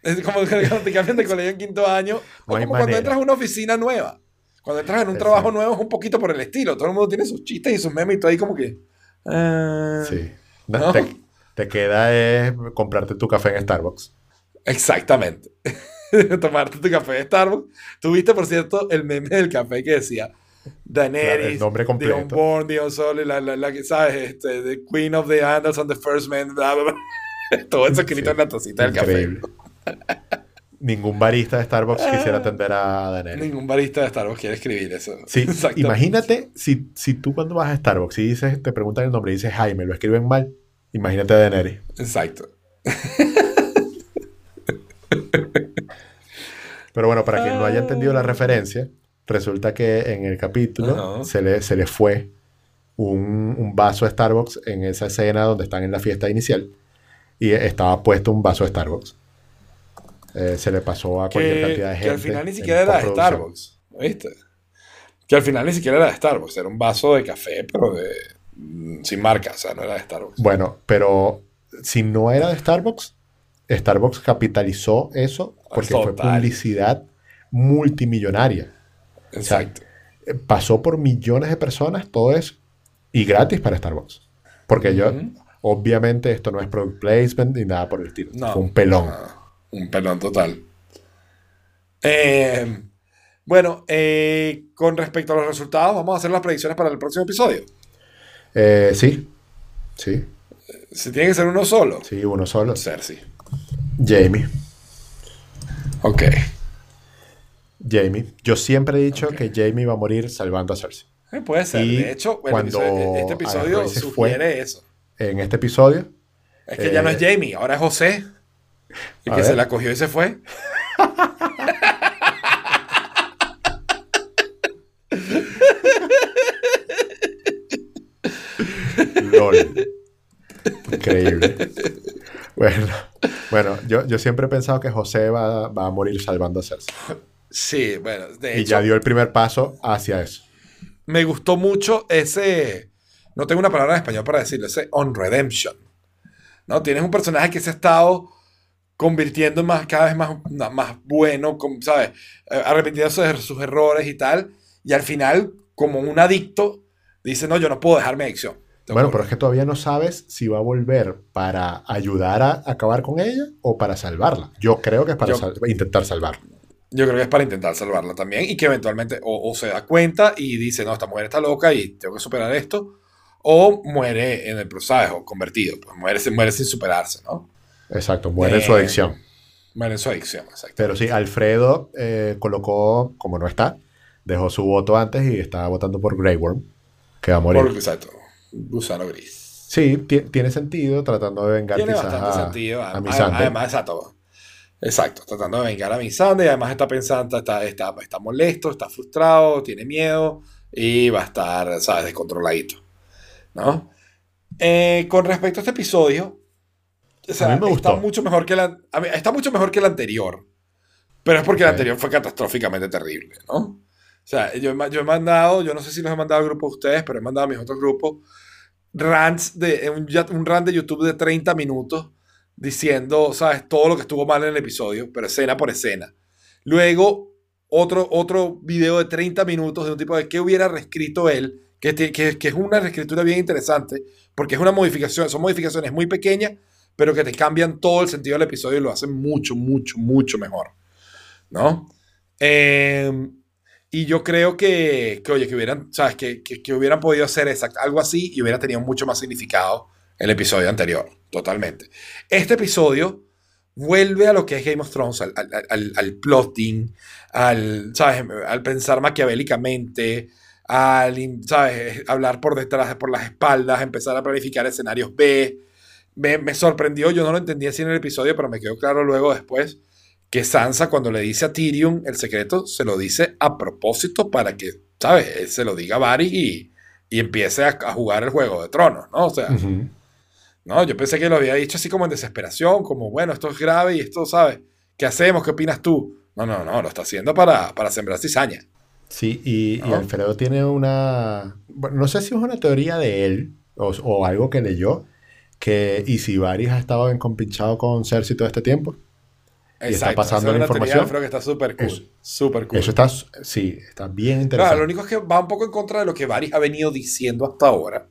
Es como cuando te cambian de colegio en quinto año,
No
o como cuando
manera.
entras a una oficina nueva. Cuando entras en un
Exacto.
trabajo nuevo es un poquito por el estilo. Todo el mundo tiene sus chistes y sus memes y tú ahí como que... ah,
Sí.
¿No?
Te, te queda es comprarte tu café en Starbucks.
Exactamente. Tomarte tu café de Starbucks. Tuviste, por cierto, el meme del café que decía
Claro,
Daenerys,
el nombre
Dion Sol, la, la, la que sabes, este, the Queen of the Andals and the First Man, bla, bla, bla. Todo eso escrito
Sí.
en la tacita del
Increíble. Ningún barista de Starbucks
Ah.
quisiera atender a
café.
Daenerys.
Ningún barista de Starbucks quiere escribir eso.
Sí, imagínate si, si tú cuando vas a Starbucks y dices, te preguntan el nombre y dices Jaime, lo escriben mal. Imagínate a Daenerys.
Exacto.
Pero bueno, para quien no haya entendido
Ah.
la referencia, resulta que en el capítulo
Ajá.
se, le, se le fue un, un vaso de Starbucks en esa escena donde están en la fiesta inicial y estaba puesto un vaso de Starbucks. Eh, se le pasó a cualquier
Que,
cantidad de gente.
que al final ni siquiera era de. Starbucks. ¿Viste? Que al final ni siquiera era de Starbucks. Era un vaso de café, pero de, mm, sin marca. O sea, no era de Starbucks.
Bueno, pero si no era de Starbucks, Starbucks capitalizó eso porque fue publicidad multimillonaria.
Exacto.
Pasó por millones de personas todo eso y gratis para Starbucks. Porque yo. Obviamente esto no es product placement ni nada por el estilo.
No.
Fue un pelón.
Ah, un pelón total. Eh, bueno, eh, con respecto a los resultados, vamos a hacer las predicciones para el próximo episodio.
Eh, sí, sí,
Si tiene que ser uno solo.
sí, uno solo.
Cersei.
Jamie.
Ok.
Jamie. Yo siempre he dicho que Jamie va a morir salvando a Cersei.
Eh, puede ser.
Y
de hecho,
cuando
episodio- este episodio sugiere eso.
En este episodio,
Es que ya no es
Eh,
Jamie, ahora es José. El que se la cogió y se fue.
LOL. Increíble. Bueno, bueno yo, yo siempre he pensado que José va, va a morir salvando a Cersei.
Sí, bueno, de
Y
hecho,
ya dio el primer paso hacia eso.
me gustó mucho ese. No tengo una palabra en español para decirlo, ese on redemption. ¿No? Tienes un personaje que se ha estado convirtiendo en más, cada vez más, más bueno, como, ¿sabes? Eh, Arrepintiéndose de sus errores y tal. Y al final, como un adicto, dice: No, yo no puedo dejar mi adicción.
Bueno, pero es que todavía no sabes si va a volver para ayudar a acabar con ella o para salvarla. Yo creo que es para
Yo-
sal- intentar salvarla.
Yo creo que es para intentar salvarla también y que eventualmente o, o se da cuenta y dice, no, esta mujer está loca y tengo que superar esto, o muere en el proceso, convertido, pues muere, sin- muere sin superarse, ¿no?
Exacto, muere en su
Eh,
adicción.
Muere en su adicción, exacto.
Pero sí, Alfredo eh, colocó, como no está, dejó su voto antes y estaba votando por Grey Worm, que va a morir.
Por, exacto, gusano gris.
Sí, ti- tiene sentido tratando de vengar
Tiene
quizás
bastante
a,
sentido.
a
Además,
Missandei.
además, exacto. Exacto, tratando de vengar a Missandei y además está pensando, está, está, está molesto, está frustrado, tiene miedo y va a estar, ¿sabes?, descontroladito. ¿No? Eh, con respecto a este episodio, o sea,
A mí me
está mucho mejor que la, a mí- está mucho mejor que el anterior, pero es porque el anterior fue catastróficamente terrible, ¿no? Sea, yo yo he mandado, yo no sé si los he mandado al grupo de ustedes, pero he mandado a mis otros grupos rants de un, un rant de YouTube de 30 minutos diciendo, ¿sabes? Todo lo que estuvo mal en el episodio, pero escena por escena. Luego, otro, otro video de 30 minutos de un tipo de qué hubiera reescrito él, que, que, que es una reescritura bien interesante, porque es una modificación, son modificaciones muy pequeñas, pero que te cambian todo el sentido del episodio y lo hacen mucho, mucho, mucho mejor. ¿No? Eh, y yo creo que, que, oye, que hubieran, ¿sabes? Que, que, que hubieran podido hacer exact- algo así y hubiera tenido mucho más significado el episodio anterior, totalmente. Este episodio vuelve a lo que es Game of Thrones, al, al, al- al plotting, al, ¿sabes? al pensar maquiavélicamente, al ¿sabes? hablar por detrás, por las espaldas, empezar a planificar escenarios B. Me, me sorprendió, yo no lo entendí así en el episodio, pero me quedó claro luego después que Sansa cuando le dice a Tyrion el secreto, se lo dice a propósito para que, ¿sabes? Él se lo diga a Varys y, y empiece a, a jugar el Juego de Tronos, ¿no? O sea, no, yo pensé que lo había dicho así como en desesperación, como, bueno, esto es grave y esto, ¿sabes? ¿Qué hacemos? ¿Qué opinas tú? No, no, no, lo está haciendo para, para sembrar cizaña.
Sí, y, y
¿No?
Alfredo tiene una. Bueno, no sé si es una teoría de él o, o algo que leyó, que Isibaris ha estado encompinchado con Cersei todo este tiempo. Y está pasando la información.
Creo que está súper cool.
Eso.
Súper cool.
Eso está, sí, está bien
Claro,
interesante.
lo único es que va un poco en contra de lo que Varys ha venido diciendo hasta ahora,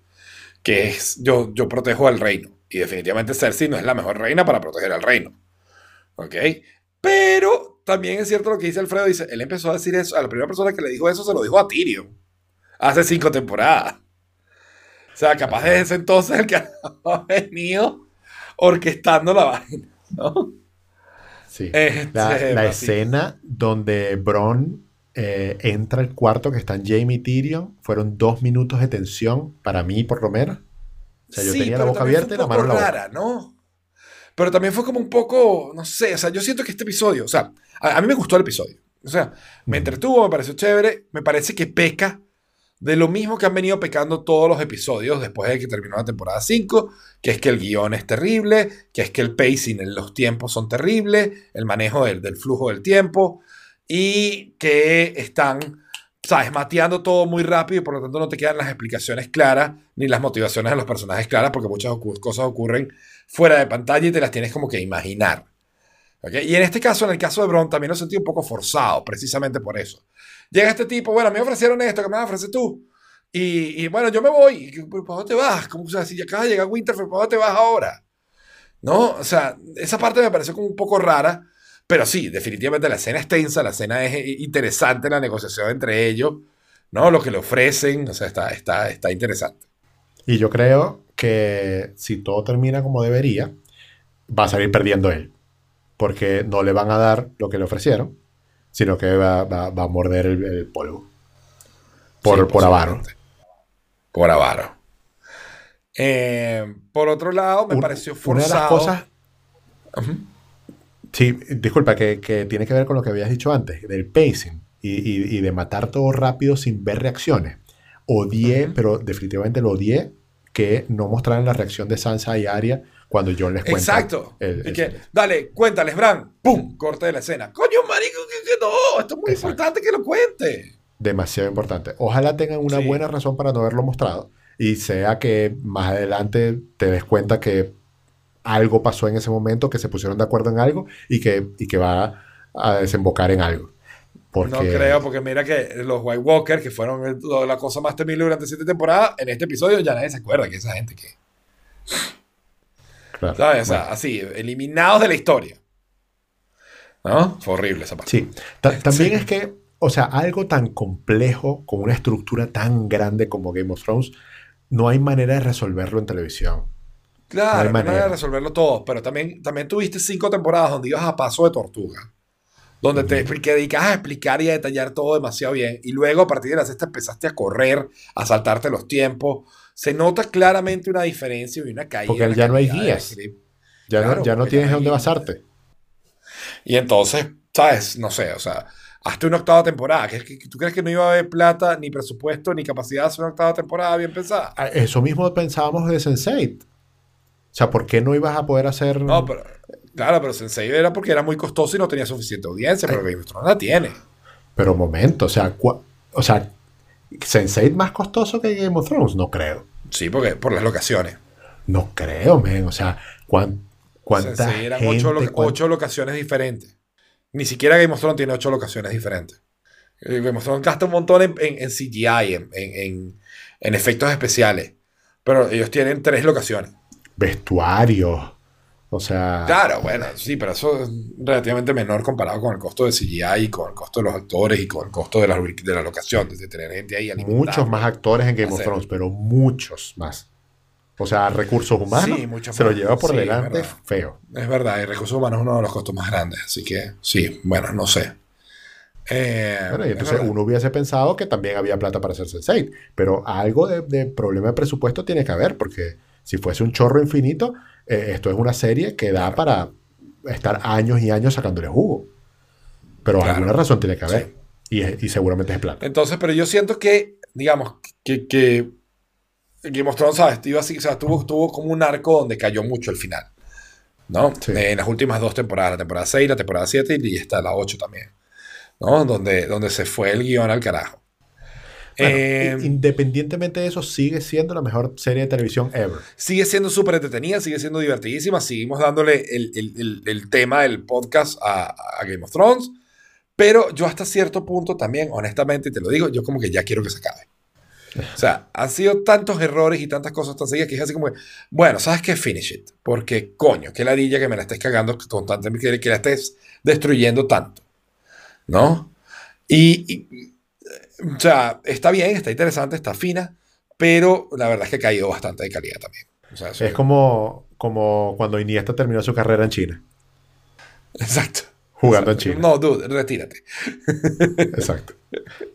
que es yo, yo protejo al reino. Y definitivamente Cersei no es la mejor reina para proteger al reino. ¿Ok? Pero también es cierto lo que dice Alfredo. Dice, él empezó a decir eso, a la primera persona que le dijo eso se lo dijo a Tyrion. Hace cinco temporadas. O sea, capaz desde ese entonces el que ha venido orquestando la vaina. ¿no?
Sí.
Este,
La, escena donde Bron eh, entra al cuarto que están Jamie y Tyrion fueron dos minutos de tensión para mí, por lo menos. O sea, yo
Sí,
tenía la boca abierta y la mano en la boca.
rara, ¿no? Pero también fue como un poco, no sé, o sea, yo siento que este episodio, o sea, a, a mí me gustó el episodio. O sea, me entretuvo, me pareció chévere, me parece que peca de lo mismo que han venido pecando todos los episodios después de que terminó la temporada 5, que es que el guion es terrible, que es que el pacing en los tiempos son terribles, el manejo del, flujo del tiempo, y que están, sabes, mateando todo muy rápido y por lo tanto no te quedan las explicaciones claras ni las motivaciones de los personajes claras porque muchas cosas ocurren fuera de pantalla y te las tienes como que imaginar. Y en este caso, en el caso de Bron, también lo sentí un poco forzado, precisamente por eso. Llega este tipo, bueno, me ofrecieron esto, que me vas a ofrecer tú? Y, y bueno, yo me voy. Y, ¿Pero ¿Para dónde te vas? ¿Cómo, o sea, si acabas de llegar a Winterfell, ¿para dónde te vas ahora? ¿No? O sea, esa parte me pareció como un poco rara. Pero sí, definitivamente la escena es tensa, la escena es eh, interesante, la negociación entre ellos, ¿no? Lo que le ofrecen, o sea, está, está, está interesante.
Y yo creo que si todo termina como debería, va a salir perdiendo él. Porque no le van a dar lo que le ofrecieron, sino que va, va- va a morder el, el polvo. Por,
Sí,
por avaro.
Por avaro. Eh, por otro lado, me
Un-
pareció
Una
forzado.
de las cosas. Sí, disculpa, que, que tiene que ver con lo que habías dicho antes, del pacing y, y- y de matar todo rápido sin ver reacciones. Odié, pero definitivamente lo odié que no mostraran la reacción de Sansa y Arya cuando John les cuenta.
Exacto.
el-
Y
el
que,
secreto.
dale, cuéntales, Bran. ¡Pum! Corte de la escena. Coño, marico, que, que no. Esto es muy
Exacto.
importante que lo cuente.
Demasiado importante. Ojalá tengan una
Sí.
buena razón para no haberlo mostrado y sea que más adelante te des cuenta que algo pasó en ese momento, que se pusieron de acuerdo en algo y que, y que va a desembocar en algo. Porque,
No creo, porque mira que los White Walkers, que fueron el- la cosa más temible durante siete temporadas, en este episodio ya nadie se acuerda que esa gente que.
Claro,
¿Sabes? O sea,
bueno.
así, eliminados de la historia. ¿No? Fue horrible esa parte.
Sí, Ta- también
Sí.
es que, o sea, algo tan complejo, con una estructura tan grande como Game of Thrones, no hay manera de resolverlo en televisión.
Claro,
No hay
manera de resolverlo todo, pero también, también tuviste cinco temporadas donde ibas a paso de tortuga, donde te que dedicabas a explicar y a detallar todo demasiado bien, y luego a partir de la sexta empezaste a correr, a saltarte los tiempos. Se nota claramente una diferencia y una caída.
Porque ya no hay guías. Ya
Claro,
no, ya no tienes dónde basarte.
Y entonces, ¿sabes? No sé, o sea, hazte una octava temporada. ¿Tú crees que no iba a haber plata, ni presupuesto, ni capacidad de hacer una octava temporada bien pensada?
Ah, Eso mismo pensábamos de Sense8. O sea, ¿por qué no ibas a poder hacer...?
No, pero claro, pero Sensei era porque era muy costoso y no tenía suficiente audiencia, pero Game of Thrones la tiene.
Pero momento, o sea, o sea, Sense8 más costoso que Game of Thrones, no creo.
Sí, porque por las locaciones.
No creo, men. O sea, ¿cuán- ¿cuánta
Sensei eran
gente,
ocho, lo-
cuán-
ocho locaciones diferentes. Ni siquiera Game of Thrones tiene ocho locaciones diferentes. Eh, Game of Thrones gasta un montón en, en- en CGI, en- en efectos especiales. Pero ellos tienen tres locaciones.
vestuarios? O sea,
Claro, bueno, sí, pero eso es relativamente menor comparado con el costo de CGI y con el costo de los actores y con el costo de la, de la locación, de tener gente ahí alimentada.
muchos más actores en Game of. Thrones, pero muchos más. O sea, recursos humanos
Sí,
se lo lleva por
Sí,
delante feo.
Es verdad, y recursos humanos es uno de los costos más grandes, así que sí, bueno, no sé. Eh,
Bueno, y
es
entonces uno hubiese pensado que también había plata para hacer Sense8, pero algo de, de problema de presupuesto tiene que haber, porque si fuese un chorro infinito, eh, esto es una serie que da para estar años y años sacándole jugo. Pero
Claro.
alguna razón tiene que haber. Y, es- y seguramente es plata.
Entonces, pero yo siento que, digamos, que, que Game of Thrones, ¿sabes? Iba así, o sea, tuvo, tuvo como un arco donde cayó mucho el final. ¿No?
Sí.
Eh, en las últimas dos temporadas, la temporada 6, la temporada 7 y está la 8 también. ¿No? Donde, donde se fue el guion al carajo.
Bueno,
Eh,
independientemente de eso, sigue siendo la mejor serie de televisión ever.
sigue siendo súper entretenida, sigue siendo divertidísima. Seguimos dándole el, el- el- el tema del podcast a, a Game of Thrones. Pero yo hasta cierto punto también, honestamente, te lo digo, yo como que ya quiero que se acabe. O sea, han sido tantos errores y tantas cosas tan seguidas que es así como, que, bueno, ¿sabes qué? Finish it. Porque, coño, qué ladilla que me la estés cagando constantemente, que, que la estés destruyendo tanto. ¿No? Y, y, o sea, está bien, está interesante, está fina, pero la verdad es que ha caído bastante de calidad también. O sea,
Es como, como cuando Iniesta terminó su carrera en China,
Exacto.
jugando en. China.
No, dude, retírate.
Exacto.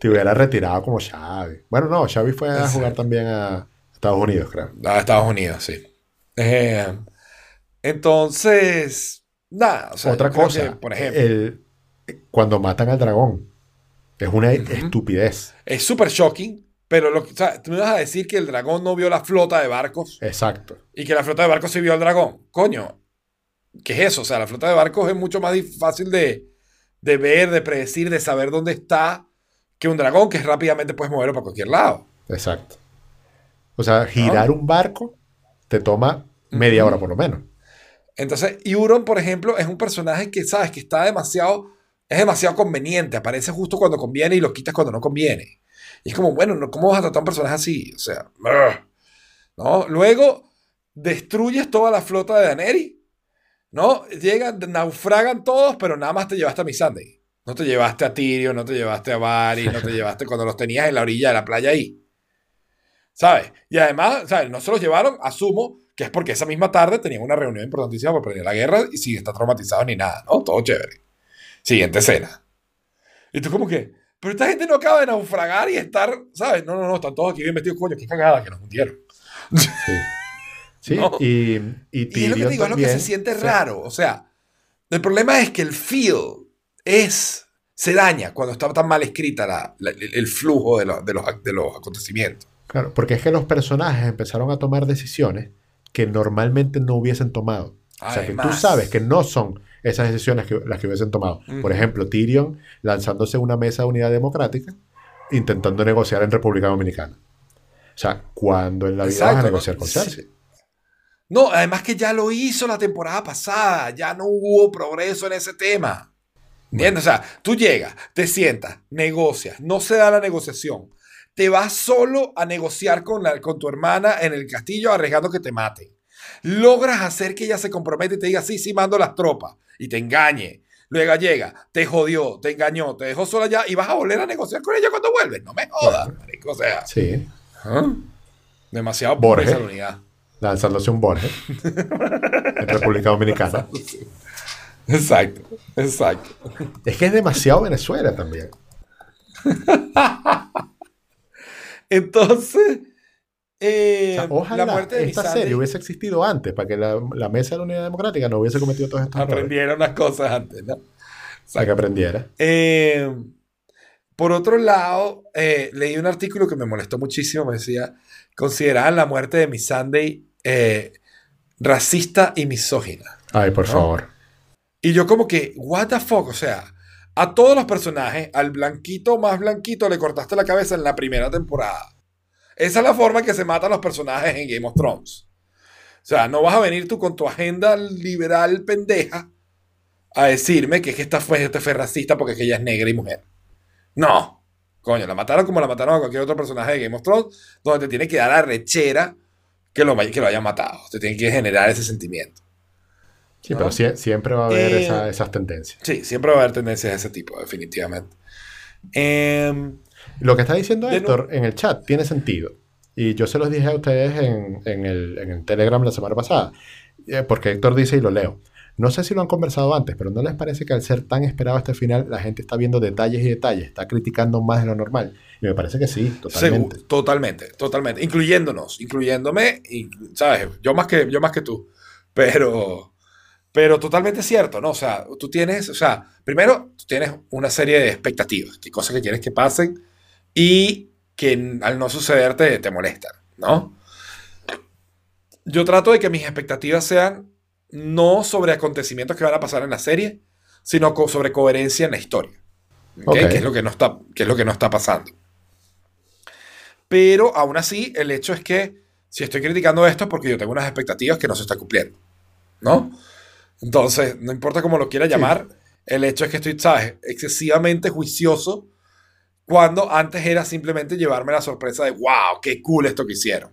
Te hubiera retirado como Xavi. Bueno, no, Xavi fue a
Exacto.
jugar también a Estados Unidos, creo.
A Estados Unidos, sí. Eh, entonces, nada. o sea,
Otra cosa,
que, por ejemplo,
el, cuando matan al dragón, es una estupidez.
es súper shocking, pero lo, que- o sea, tú me vas a decir que el dragón no vio la flota de barcos
Exacto.
y que la flota de barcos sí vio al dragón. Coño, ¿qué es eso? O sea, la flota de barcos es mucho más fácil de, de ver, de predecir, de saber dónde está que un dragón que rápidamente puedes moverlo para cualquier lado.
Exacto. O sea, girar un barco te toma media hora por lo menos.
Entonces, Euron, por ejemplo, es un personaje que, sabes, que está demasiado, es demasiado conveniente. Aparece justo cuando conviene y lo quitas cuando no conviene. Y es como, bueno, no, ¿cómo vas a tratar a un personaje así? O sea, ugh. ¿no? Luego destruyes toda la flota de Daenerys, ¿no? Llegan, naufragan todos, pero nada más te llevaste a Missandei. No te llevaste a Tyrion, no te llevaste a Varys, no te llevaste cuando los tenías en la orilla de la playa ahí. ¿Sabes? Y además, ¿sabes? No se los llevaron, asumo, que es porque esa misma tarde tenían una reunión importantísima por perder la guerra y sin estar traumatizados ni nada, ¿no? Todo chévere. Siguiente escena. Y tú como que, pero esta gente no acaba de naufragar y estar, ¿sabes? No, no, no, están todos aquí bien vestidos, coño, qué cagada que nos hundieron.
Sí. Sí,
No.
y, y
Y es lo que digo, es lo que
también.
se siente raro. O sea, el problema es que el feel es, se daña cuando está tan mal escrita la- la- el, el flujo de, lo- de los, de los acontecimientos.
Claro, porque es que los personajes empezaron a tomar decisiones que normalmente no hubiesen tomado. O sea, que tú sabes que no son esas decisiones que, las que hubiesen tomado. Por ejemplo, Tyrion lanzándose una mesa de unidad democrática intentando negociar en República Dominicana. O sea, cuando en la vida
Exacto,
vas a negociar con. Cersei.
No, además que ya lo hizo la temporada pasada, ya no hubo progreso en ese tema. ¿Entiendes? O sea, tú llegas, te sientas, negocias, no se da la negociación. Te vas solo a negociar con, la- con tu hermana en el castillo arriesgando que te maten. Logras hacer que ella se comprometa y te diga, sí, sí, mando las tropas. Y te engañe. Luego llega, te jodió, te engañó, te dejó sola ya y vas a volver a negociar con ella cuando vuelves. No me jodas, marico. O sea,
Sí,
¿ah? demasiado
Borges.
la unidad.
lanzándose un Borges en República Dominicana.
Exacto, exacto.
Es que es demasiado Venezuela también.
Entonces, eh,
O sea, ojalá
la muerte de
esta serie hubiese existido antes para que la, la mesa de la unidad democrática no hubiese cometido todos estos errores.
aprendiera unas cosas antes, ¿no?
Para que aprendiera.
Eh, por otro lado, eh, leí un artículo que me molestó muchísimo. Me decía, consideraban la muerte de Miss Sunday racista y misógina.
Ay, por
¿No?
favor.
Y yo como que, what the fuck, o sea, a todos los personajes, al blanquito más blanquito le cortaste la cabeza en la primera temporada. Esa es la forma en que se matan los personajes en Game of Thrones. O sea, no vas a venir tú con tu agenda liberal pendeja a decirme que, es que esta fue, este fue racista porque es que ella es negra y mujer. No. Coño, la mataron como la mataron a cualquier otro personaje de Game of Thrones, donde te tiene que dar la rechera que lo, que lo hayan matado. Te tiene que generar ese sentimiento.
Sí,
¿no?
pero sie- siempre va a haber
Eh,
esa- esas tendencias.
Sí, siempre va a haber tendencias de ese tipo, definitivamente. Em,
Lo que está diciendo
De
Héctor en el chat tiene sentido. Y yo se los dije a ustedes en, en el, en el Telegram la semana pasada. Eh, porque Héctor dice y lo leo. No sé si lo han conversado antes, pero ¿no les parece que al ser tan esperado este final, la gente está viendo detalles y detalles, está criticando más de lo normal? Y me parece que sí, totalmente.
Seguro, totalmente, totalmente. Incluyéndonos, incluyéndome, y, ¿sabes? Yo más que, yo más que tú. Pero, pero totalmente cierto, ¿no? O sea, tú tienes, o sea, primero, tú tienes una serie de expectativas, que cosas que quieres que pasen y que al no suceder te, te molestan, ¿no? Yo trato de que mis expectativas sean no sobre acontecimientos que van a pasar en la serie, sino co- sobre coherencia en la historia. ¿ok?
Ok.
Que, es lo que, no está, que es lo que no está pasando. Pero aún así, el hecho es que si estoy criticando esto es porque yo tengo unas expectativas que no se están cumpliendo. ¿No? Entonces, no importa cómo lo quiera llamar, el hecho es que estoy, ¿sabes? Excesivamente juicioso cuando antes era simplemente llevarme la sorpresa de, wow, qué cool esto que hicieron.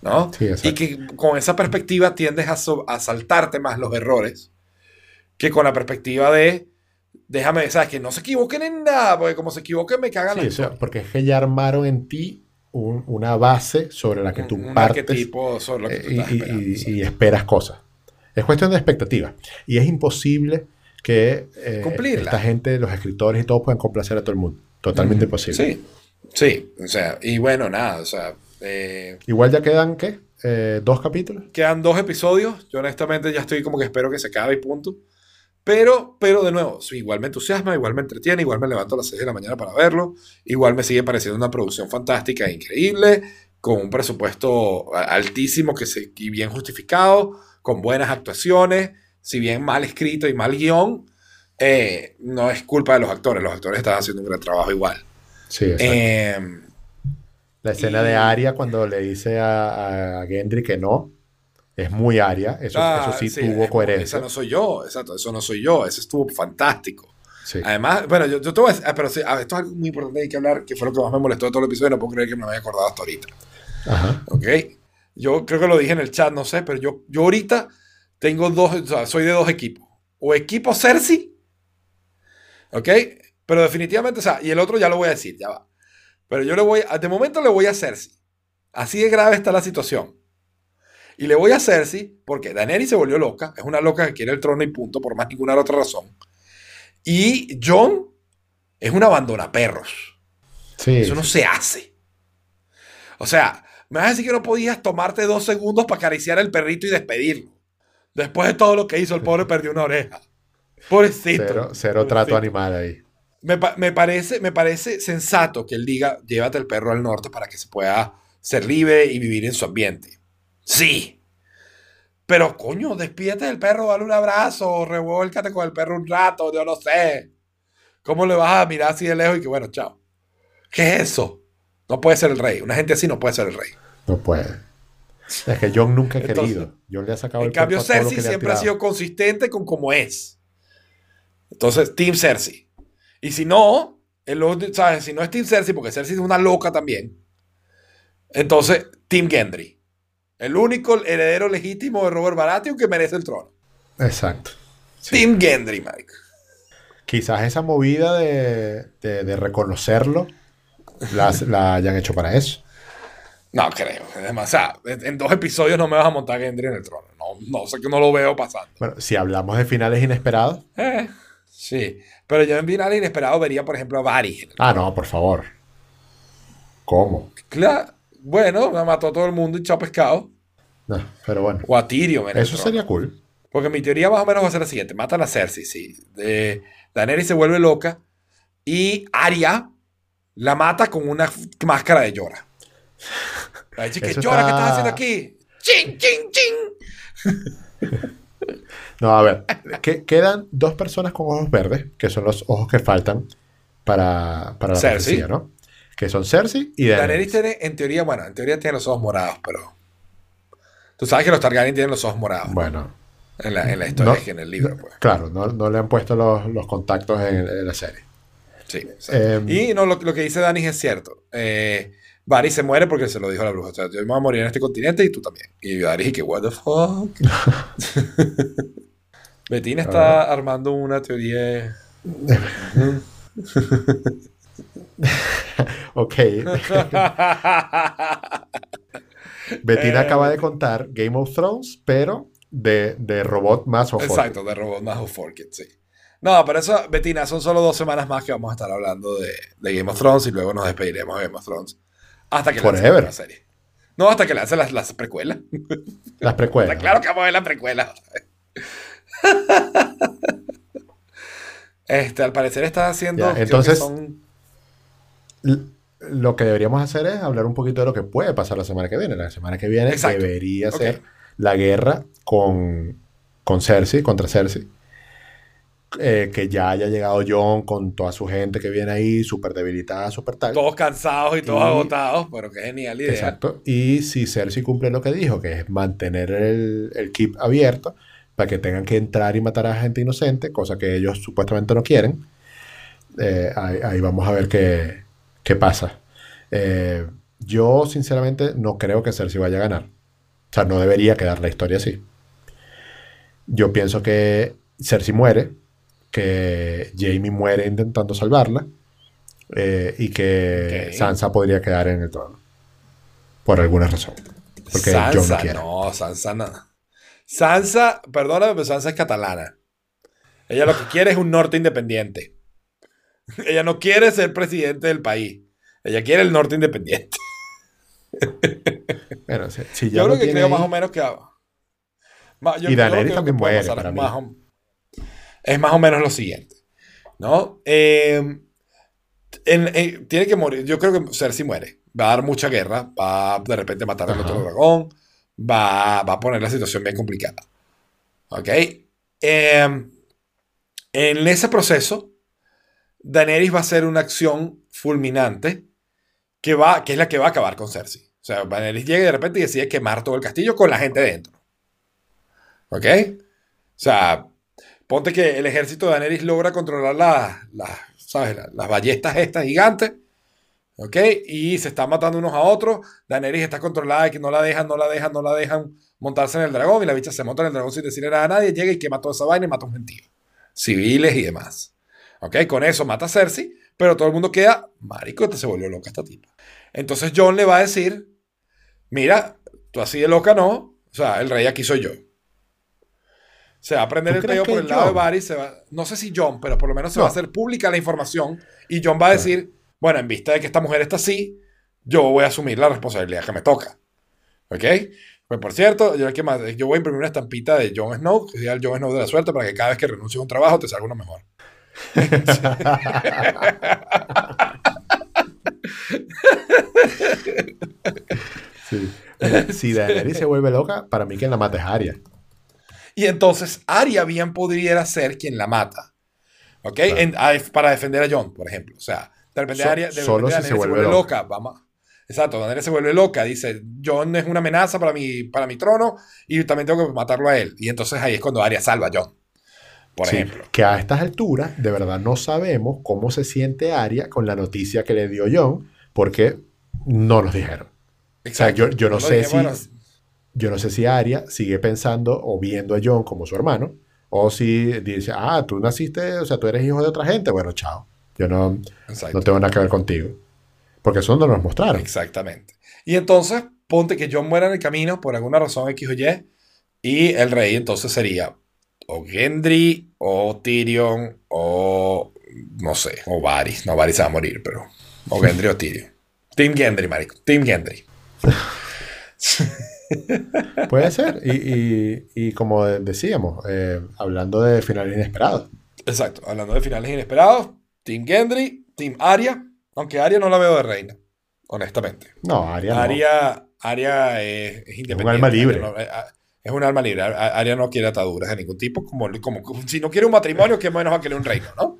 ¿No?
Sí,
y que con esa perspectiva tiendes a, so- a saltarte más los errores que con la perspectiva de, déjame, ¿sabes? Que no se equivoquen en nada, porque como se equivoquen me cagan
Sí,
la
o sea, porque es que ya armaron en ti un- una base sobre la que tú
un
partes
sobre lo que
eh,
tú
y,
estás
y- y-
sí.
y esperas cosas. Es cuestión de expectativa. Y es imposible que eh, esta gente, los escritores y todos puedan complacer a todo el mundo. Totalmente imposible.
Sí, sí, o sea, y bueno, nada, o sea, eh,
Igual ya quedan, ¿qué? Eh, ¿Dos capítulos?
quedan dos episodios, yo honestamente ya estoy como que espero que se acabe y punto. Pero, pero de nuevo, igual me entusiasma, igual me entretiene, igual me levanto a las 6 de la mañana para verlo, igual me sigue pareciendo una producción fantástica e increíble, con un presupuesto altísimo que se, y bien justificado, con buenas actuaciones, si bien mal escrito y mal guion, eh, no es culpa de los actores, los actores están haciendo un gran trabajo igual.
Sí.
Eh,
La escena
y-
de Aria cuando le dice a, a Gendry que no, es muy Aria. Eso,
Ah,
eso sí,
sí,
tuvo
es-
coherencia.
Esa no soy yo, exacto, eso no soy yo, ese estuvo fantástico.
Sí.
Además, bueno, yo, yo te voy a decir, ah, pero sí, ah, esto es algo muy importante que hay que hablar, que fue lo que más me molestó de todo el episodio, no puedo creer que me había acordado hasta ahorita.
Ajá.
¿Ok? Yo creo que lo dije en el chat, no sé, pero yo, yo ahorita tengo dos, o sea, soy de dos equipos. O equipo Cersei, ¿ok? Pero definitivamente, o sea, y el otro ya lo voy a decir, ya va. Pero yo le voy, de momento le voy a Cersei. Así de grave está la situación. Y le voy a Cersei porque Daenerys se volvió loca, es una loca que quiere el trono y punto, por más ninguna otra razón. Y John es un abandonaperros.
Sí.
Eso no se hace. O sea, me vas a decir que no podías tomarte dos segundos para acariciar al perrito y despedirlo. Después de todo lo que hizo, el pobre perdió una oreja. Pobrecito.
Cero, cero trato animal ahí.
Me, pa- me parece, me parece sensato que él diga, llévate el perro al norte para que se pueda ser libre y vivir en su ambiente. Sí. Pero, coño, despídete del perro, dale un abrazo, revuélcate con el perro un rato, yo no sé. ¿Cómo le vas a mirar así de lejos y que, bueno, chao? ¿Qué es eso? No puede ser el rey. Una gente así no puede ser el rey.
No puede. Es que John nunca ha
Entonces,
querido. John le ha sacado
En
el
cambio, Cersei siempre ha
tirado.
sido consistente con cómo es. Entonces, Team Cersei. Y si no, el otro, ¿sabes? Si no es Team Cersei, porque Cersei es una loca también. Entonces, Team Gendry. El único heredero legítimo de Robert Baratheon que merece el trono.
Exacto. Sí.
Team Gendry, Mike.
Quizás esa movida de, de- de reconocerlo la, la hayan hecho para eso.
No creo. Es demasiado. En en dos episodios no me vas a montar Gendry en el trono. No, no sé que no lo veo pasando.
Bueno, si hablamos de finales inesperados.
Eh, sí. Pero yo en final inesperado vería, por ejemplo, a el
Ah, no, por favor. ¿Cómo?
Claro. Bueno, me mató a todo el mundo y chao pescado.
No, pero bueno.
O a Tyrion. en
Eso sería cool.
Porque mi teoría más o menos va a ser la siguiente. Matan a Cersei, sí. Daenerys se vuelve loca. Y Arya la mata con una máscara de llora. Va a decir que llora, ¿qué
está-
estás haciendo aquí? ¡Chin, chin, chin!
No, a ver. que- quedan dos personas con ojos verdes, que son los ojos que faltan para, para la
Cersei.
profecía, ¿no? Que son Cersei y
Daenerys
Daenerys.
tiene, en teoría, bueno, en teoría tiene los ojos morados, pero... Tú sabes que los Targaryen tienen los ojos morados.
Bueno,
En la, en la historia,
No.
que en el libro, pues.
claro, no, no le han puesto los, los contactos en, en la serie.
Sí. sí.
Eh,
y no, lo, lo que dice Dani es cierto. Eh, Varys se muere porque se lo dijo la bruja. O sea, yo me voy a morir en este continente y tú también. Y Varys, y que, what the fuck. Betina está armando una teoría.
Ok. Bettina
Eh,
acaba de contar Game of Thrones, pero de, de robot más o
Exacto, de Robot más o Forkit, sí. No, pero eso, Betina, son solo dos semanas más que vamos a estar hablando de, de Game of Thrones y luego nos despediremos de Game of Thrones. Hasta que
Forever.
la serie. No, hasta que lance las, las precuelas.
Las precuelas.
Claro que vamos a ver la precuela. Este, al parecer está haciendo.
Ya,
creo que
entonces-
son-
Lo que deberíamos hacer es hablar un poquito de lo que puede pasar la semana que viene. La semana que viene
Exacto.
debería ser la guerra con, con Cersei, contra Cersei. Eh, que ya haya llegado Jon con toda su gente que viene ahí, súper debilitada, súper tal.
todos cansados y todos
Y-
agotados, pero qué genial idea.
Exacto. Y si Cersei cumple lo que dijo, que es mantener el, el keep abierto para que tengan que entrar y matar a gente inocente, cosa que ellos supuestamente no quieren, eh, ahí, ahí vamos a ver qué, qué pasa. Eh, yo, sinceramente, no creo que Cersei vaya a ganar. O sea, no debería quedar la historia así. Yo pienso que Cersei muere, que Jaime muere intentando salvarla eh, y que
Ok.
Sansa podría quedar en el trono. Por alguna razón. Porque Jon no
Sansa,
quiere.
no, Sansa no. Sansa, perdóname, pero Sansa es catalana. Ella lo que quiere es un norte independiente. Ella no quiere ser presidente del país. Ella quiere el norte independiente.
Bueno, si, si ya
Yo creo que creo
ahí-
más o menos que. Yo-
Y Daenerys también muere, para
es
mí.
más o- es más o menos lo siguiente. ¿No? Eh, en- en- tiene que morir. Yo creo que Cersei muere. Va a dar mucha guerra. Va a de repente matar al
Ajá.
otro dragón. Va, va a poner la situación bien complicada. ¿Ok? Eh, en ese proceso, Daenerys va a hacer una acción fulminante que, va, que es la que va a acabar con Cersei. O sea, Daenerys llega y de repente decide quemar todo el castillo con la gente dentro. ¿Ok? O sea, ponte que el ejército de Daenerys logra controlar las, las ballestas estas gigantes. ¿Ok? Y se están matando unos a otros. Daenerys está controlada y que no la dejan, no la dejan, no la dejan montarse en el dragón. Y la bicha se monta en el dragón sin decirle nada a nadie. Llega y quema toda esa vaina y mata a un gentío. Civiles y demás. ¿Ok? Con eso mata a Cersei. Pero todo el mundo queda, marico, se volvió loca esta tipa. Entonces John le va a decir, mira, tú así de loca no. O sea, el rey aquí soy yo. Se va a prender
¿Tú
el peo
que
por el lado de? Varys. Se va, no sé si John, pero por lo menos se
No.
va a hacer pública la información. Y John va a decir, bueno, en vista de que esta mujer está así, yo voy a asumir la responsabilidad que me toca. ¿Ok? Pues por cierto, yo, ¿qué más? yo voy a imprimir una estampita de Jon Snow, que sea el Jon Snow de la suerte, para que cada vez que renuncie a un trabajo te salga uno mejor.
Sí. Si Daenerys se vuelve loca, para mí quien la mata es Arya.
Y entonces Arya bien pudiera ser quien la mata. ¿Ok?
Claro.
En- a- para defender a Jon, por ejemplo. O sea, de repente
So-
Arya, de
solo
repente
si se vuelve
loca. Vamos. Exacto, Daenerys se vuelve loca. Dice, Jon es una amenaza para mi, para mi trono y también tengo que matarlo a él. Y entonces ahí es cuando Arya salva a Jon. Por
Sí,
ejemplo.
que a estas alturas, de verdad, no sabemos cómo se siente Arya con la noticia que le dio Jon, porque no nos dijeron. sea, yo- yo no sé
dije,
si-
bueno,
Yo no sé si Arya sigue pensando o viendo a Jon como su hermano, o si dice, ah, tú naciste, o sea, tú eres hijo de otra gente. Bueno, chao. Yo no,
exacto.
no tengo nada que ver contigo. Porque eso no nos mostraron.
Exactamente. Y entonces, ponte que Jon muera en el camino por alguna razón X o Y, y el rey entonces sería o Gendry, o Tyrion, o no sé, o Varys. No, Varys se va a morir, pero. O Gendry o Tyrion. Team Gendry, marico. Team Gendry.
Puede ser. Y, y- y como decíamos, eh, hablando de finales inesperados.
Exacto. Hablando de finales inesperados, Team Gendry, Team Arya, aunque Arya no la veo de reina, honestamente.
No, Arya no.
Aria, Aria es, es independiente.
alma libre.
Aria no- eh, ah, es un alma libre. Aria no quiere ataduras de ningún tipo. Como, como, si no quiere un matrimonio, ¿qué menos va a querer un reino, no?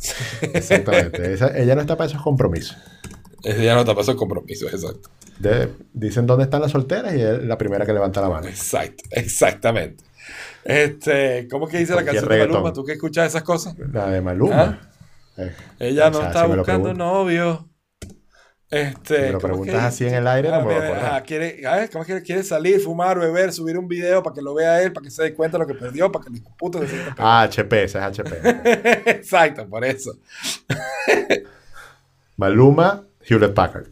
Exactamente. Esa- ella no está para esos compromisos.
Ya no está pasando compromiso, exacto.
De- dicen dónde están las solteras y es la primera que levanta la mano.
Exacto, exactamente. Este, ¿Cómo es que dice la canción de. Maluma? ¿Tú que escuchas esas cosas?
La de Maluma. Eh,
Ella
o
no
sea,
está
si lo
buscando novio. Este,
Si me lo
¿cómo es que
preguntas así en el aire, no
Ah,
me voy a
mira,
acordar.
ajá, quiere, ah, ¿Cómo es que quiere salir, fumar, beber, subir un video para que lo vea él, para que se dé cuenta de lo que perdió, para que el puto se sienta?
Ah, HP, esa es HP.
Exacto, por eso.
Maluma, Hewlett Packard.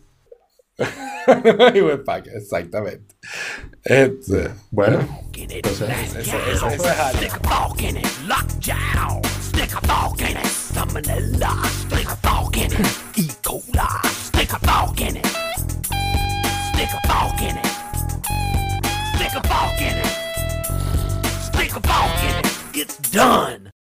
Y buen pack, Exactamente. Este,
bueno. well,
ese,
done.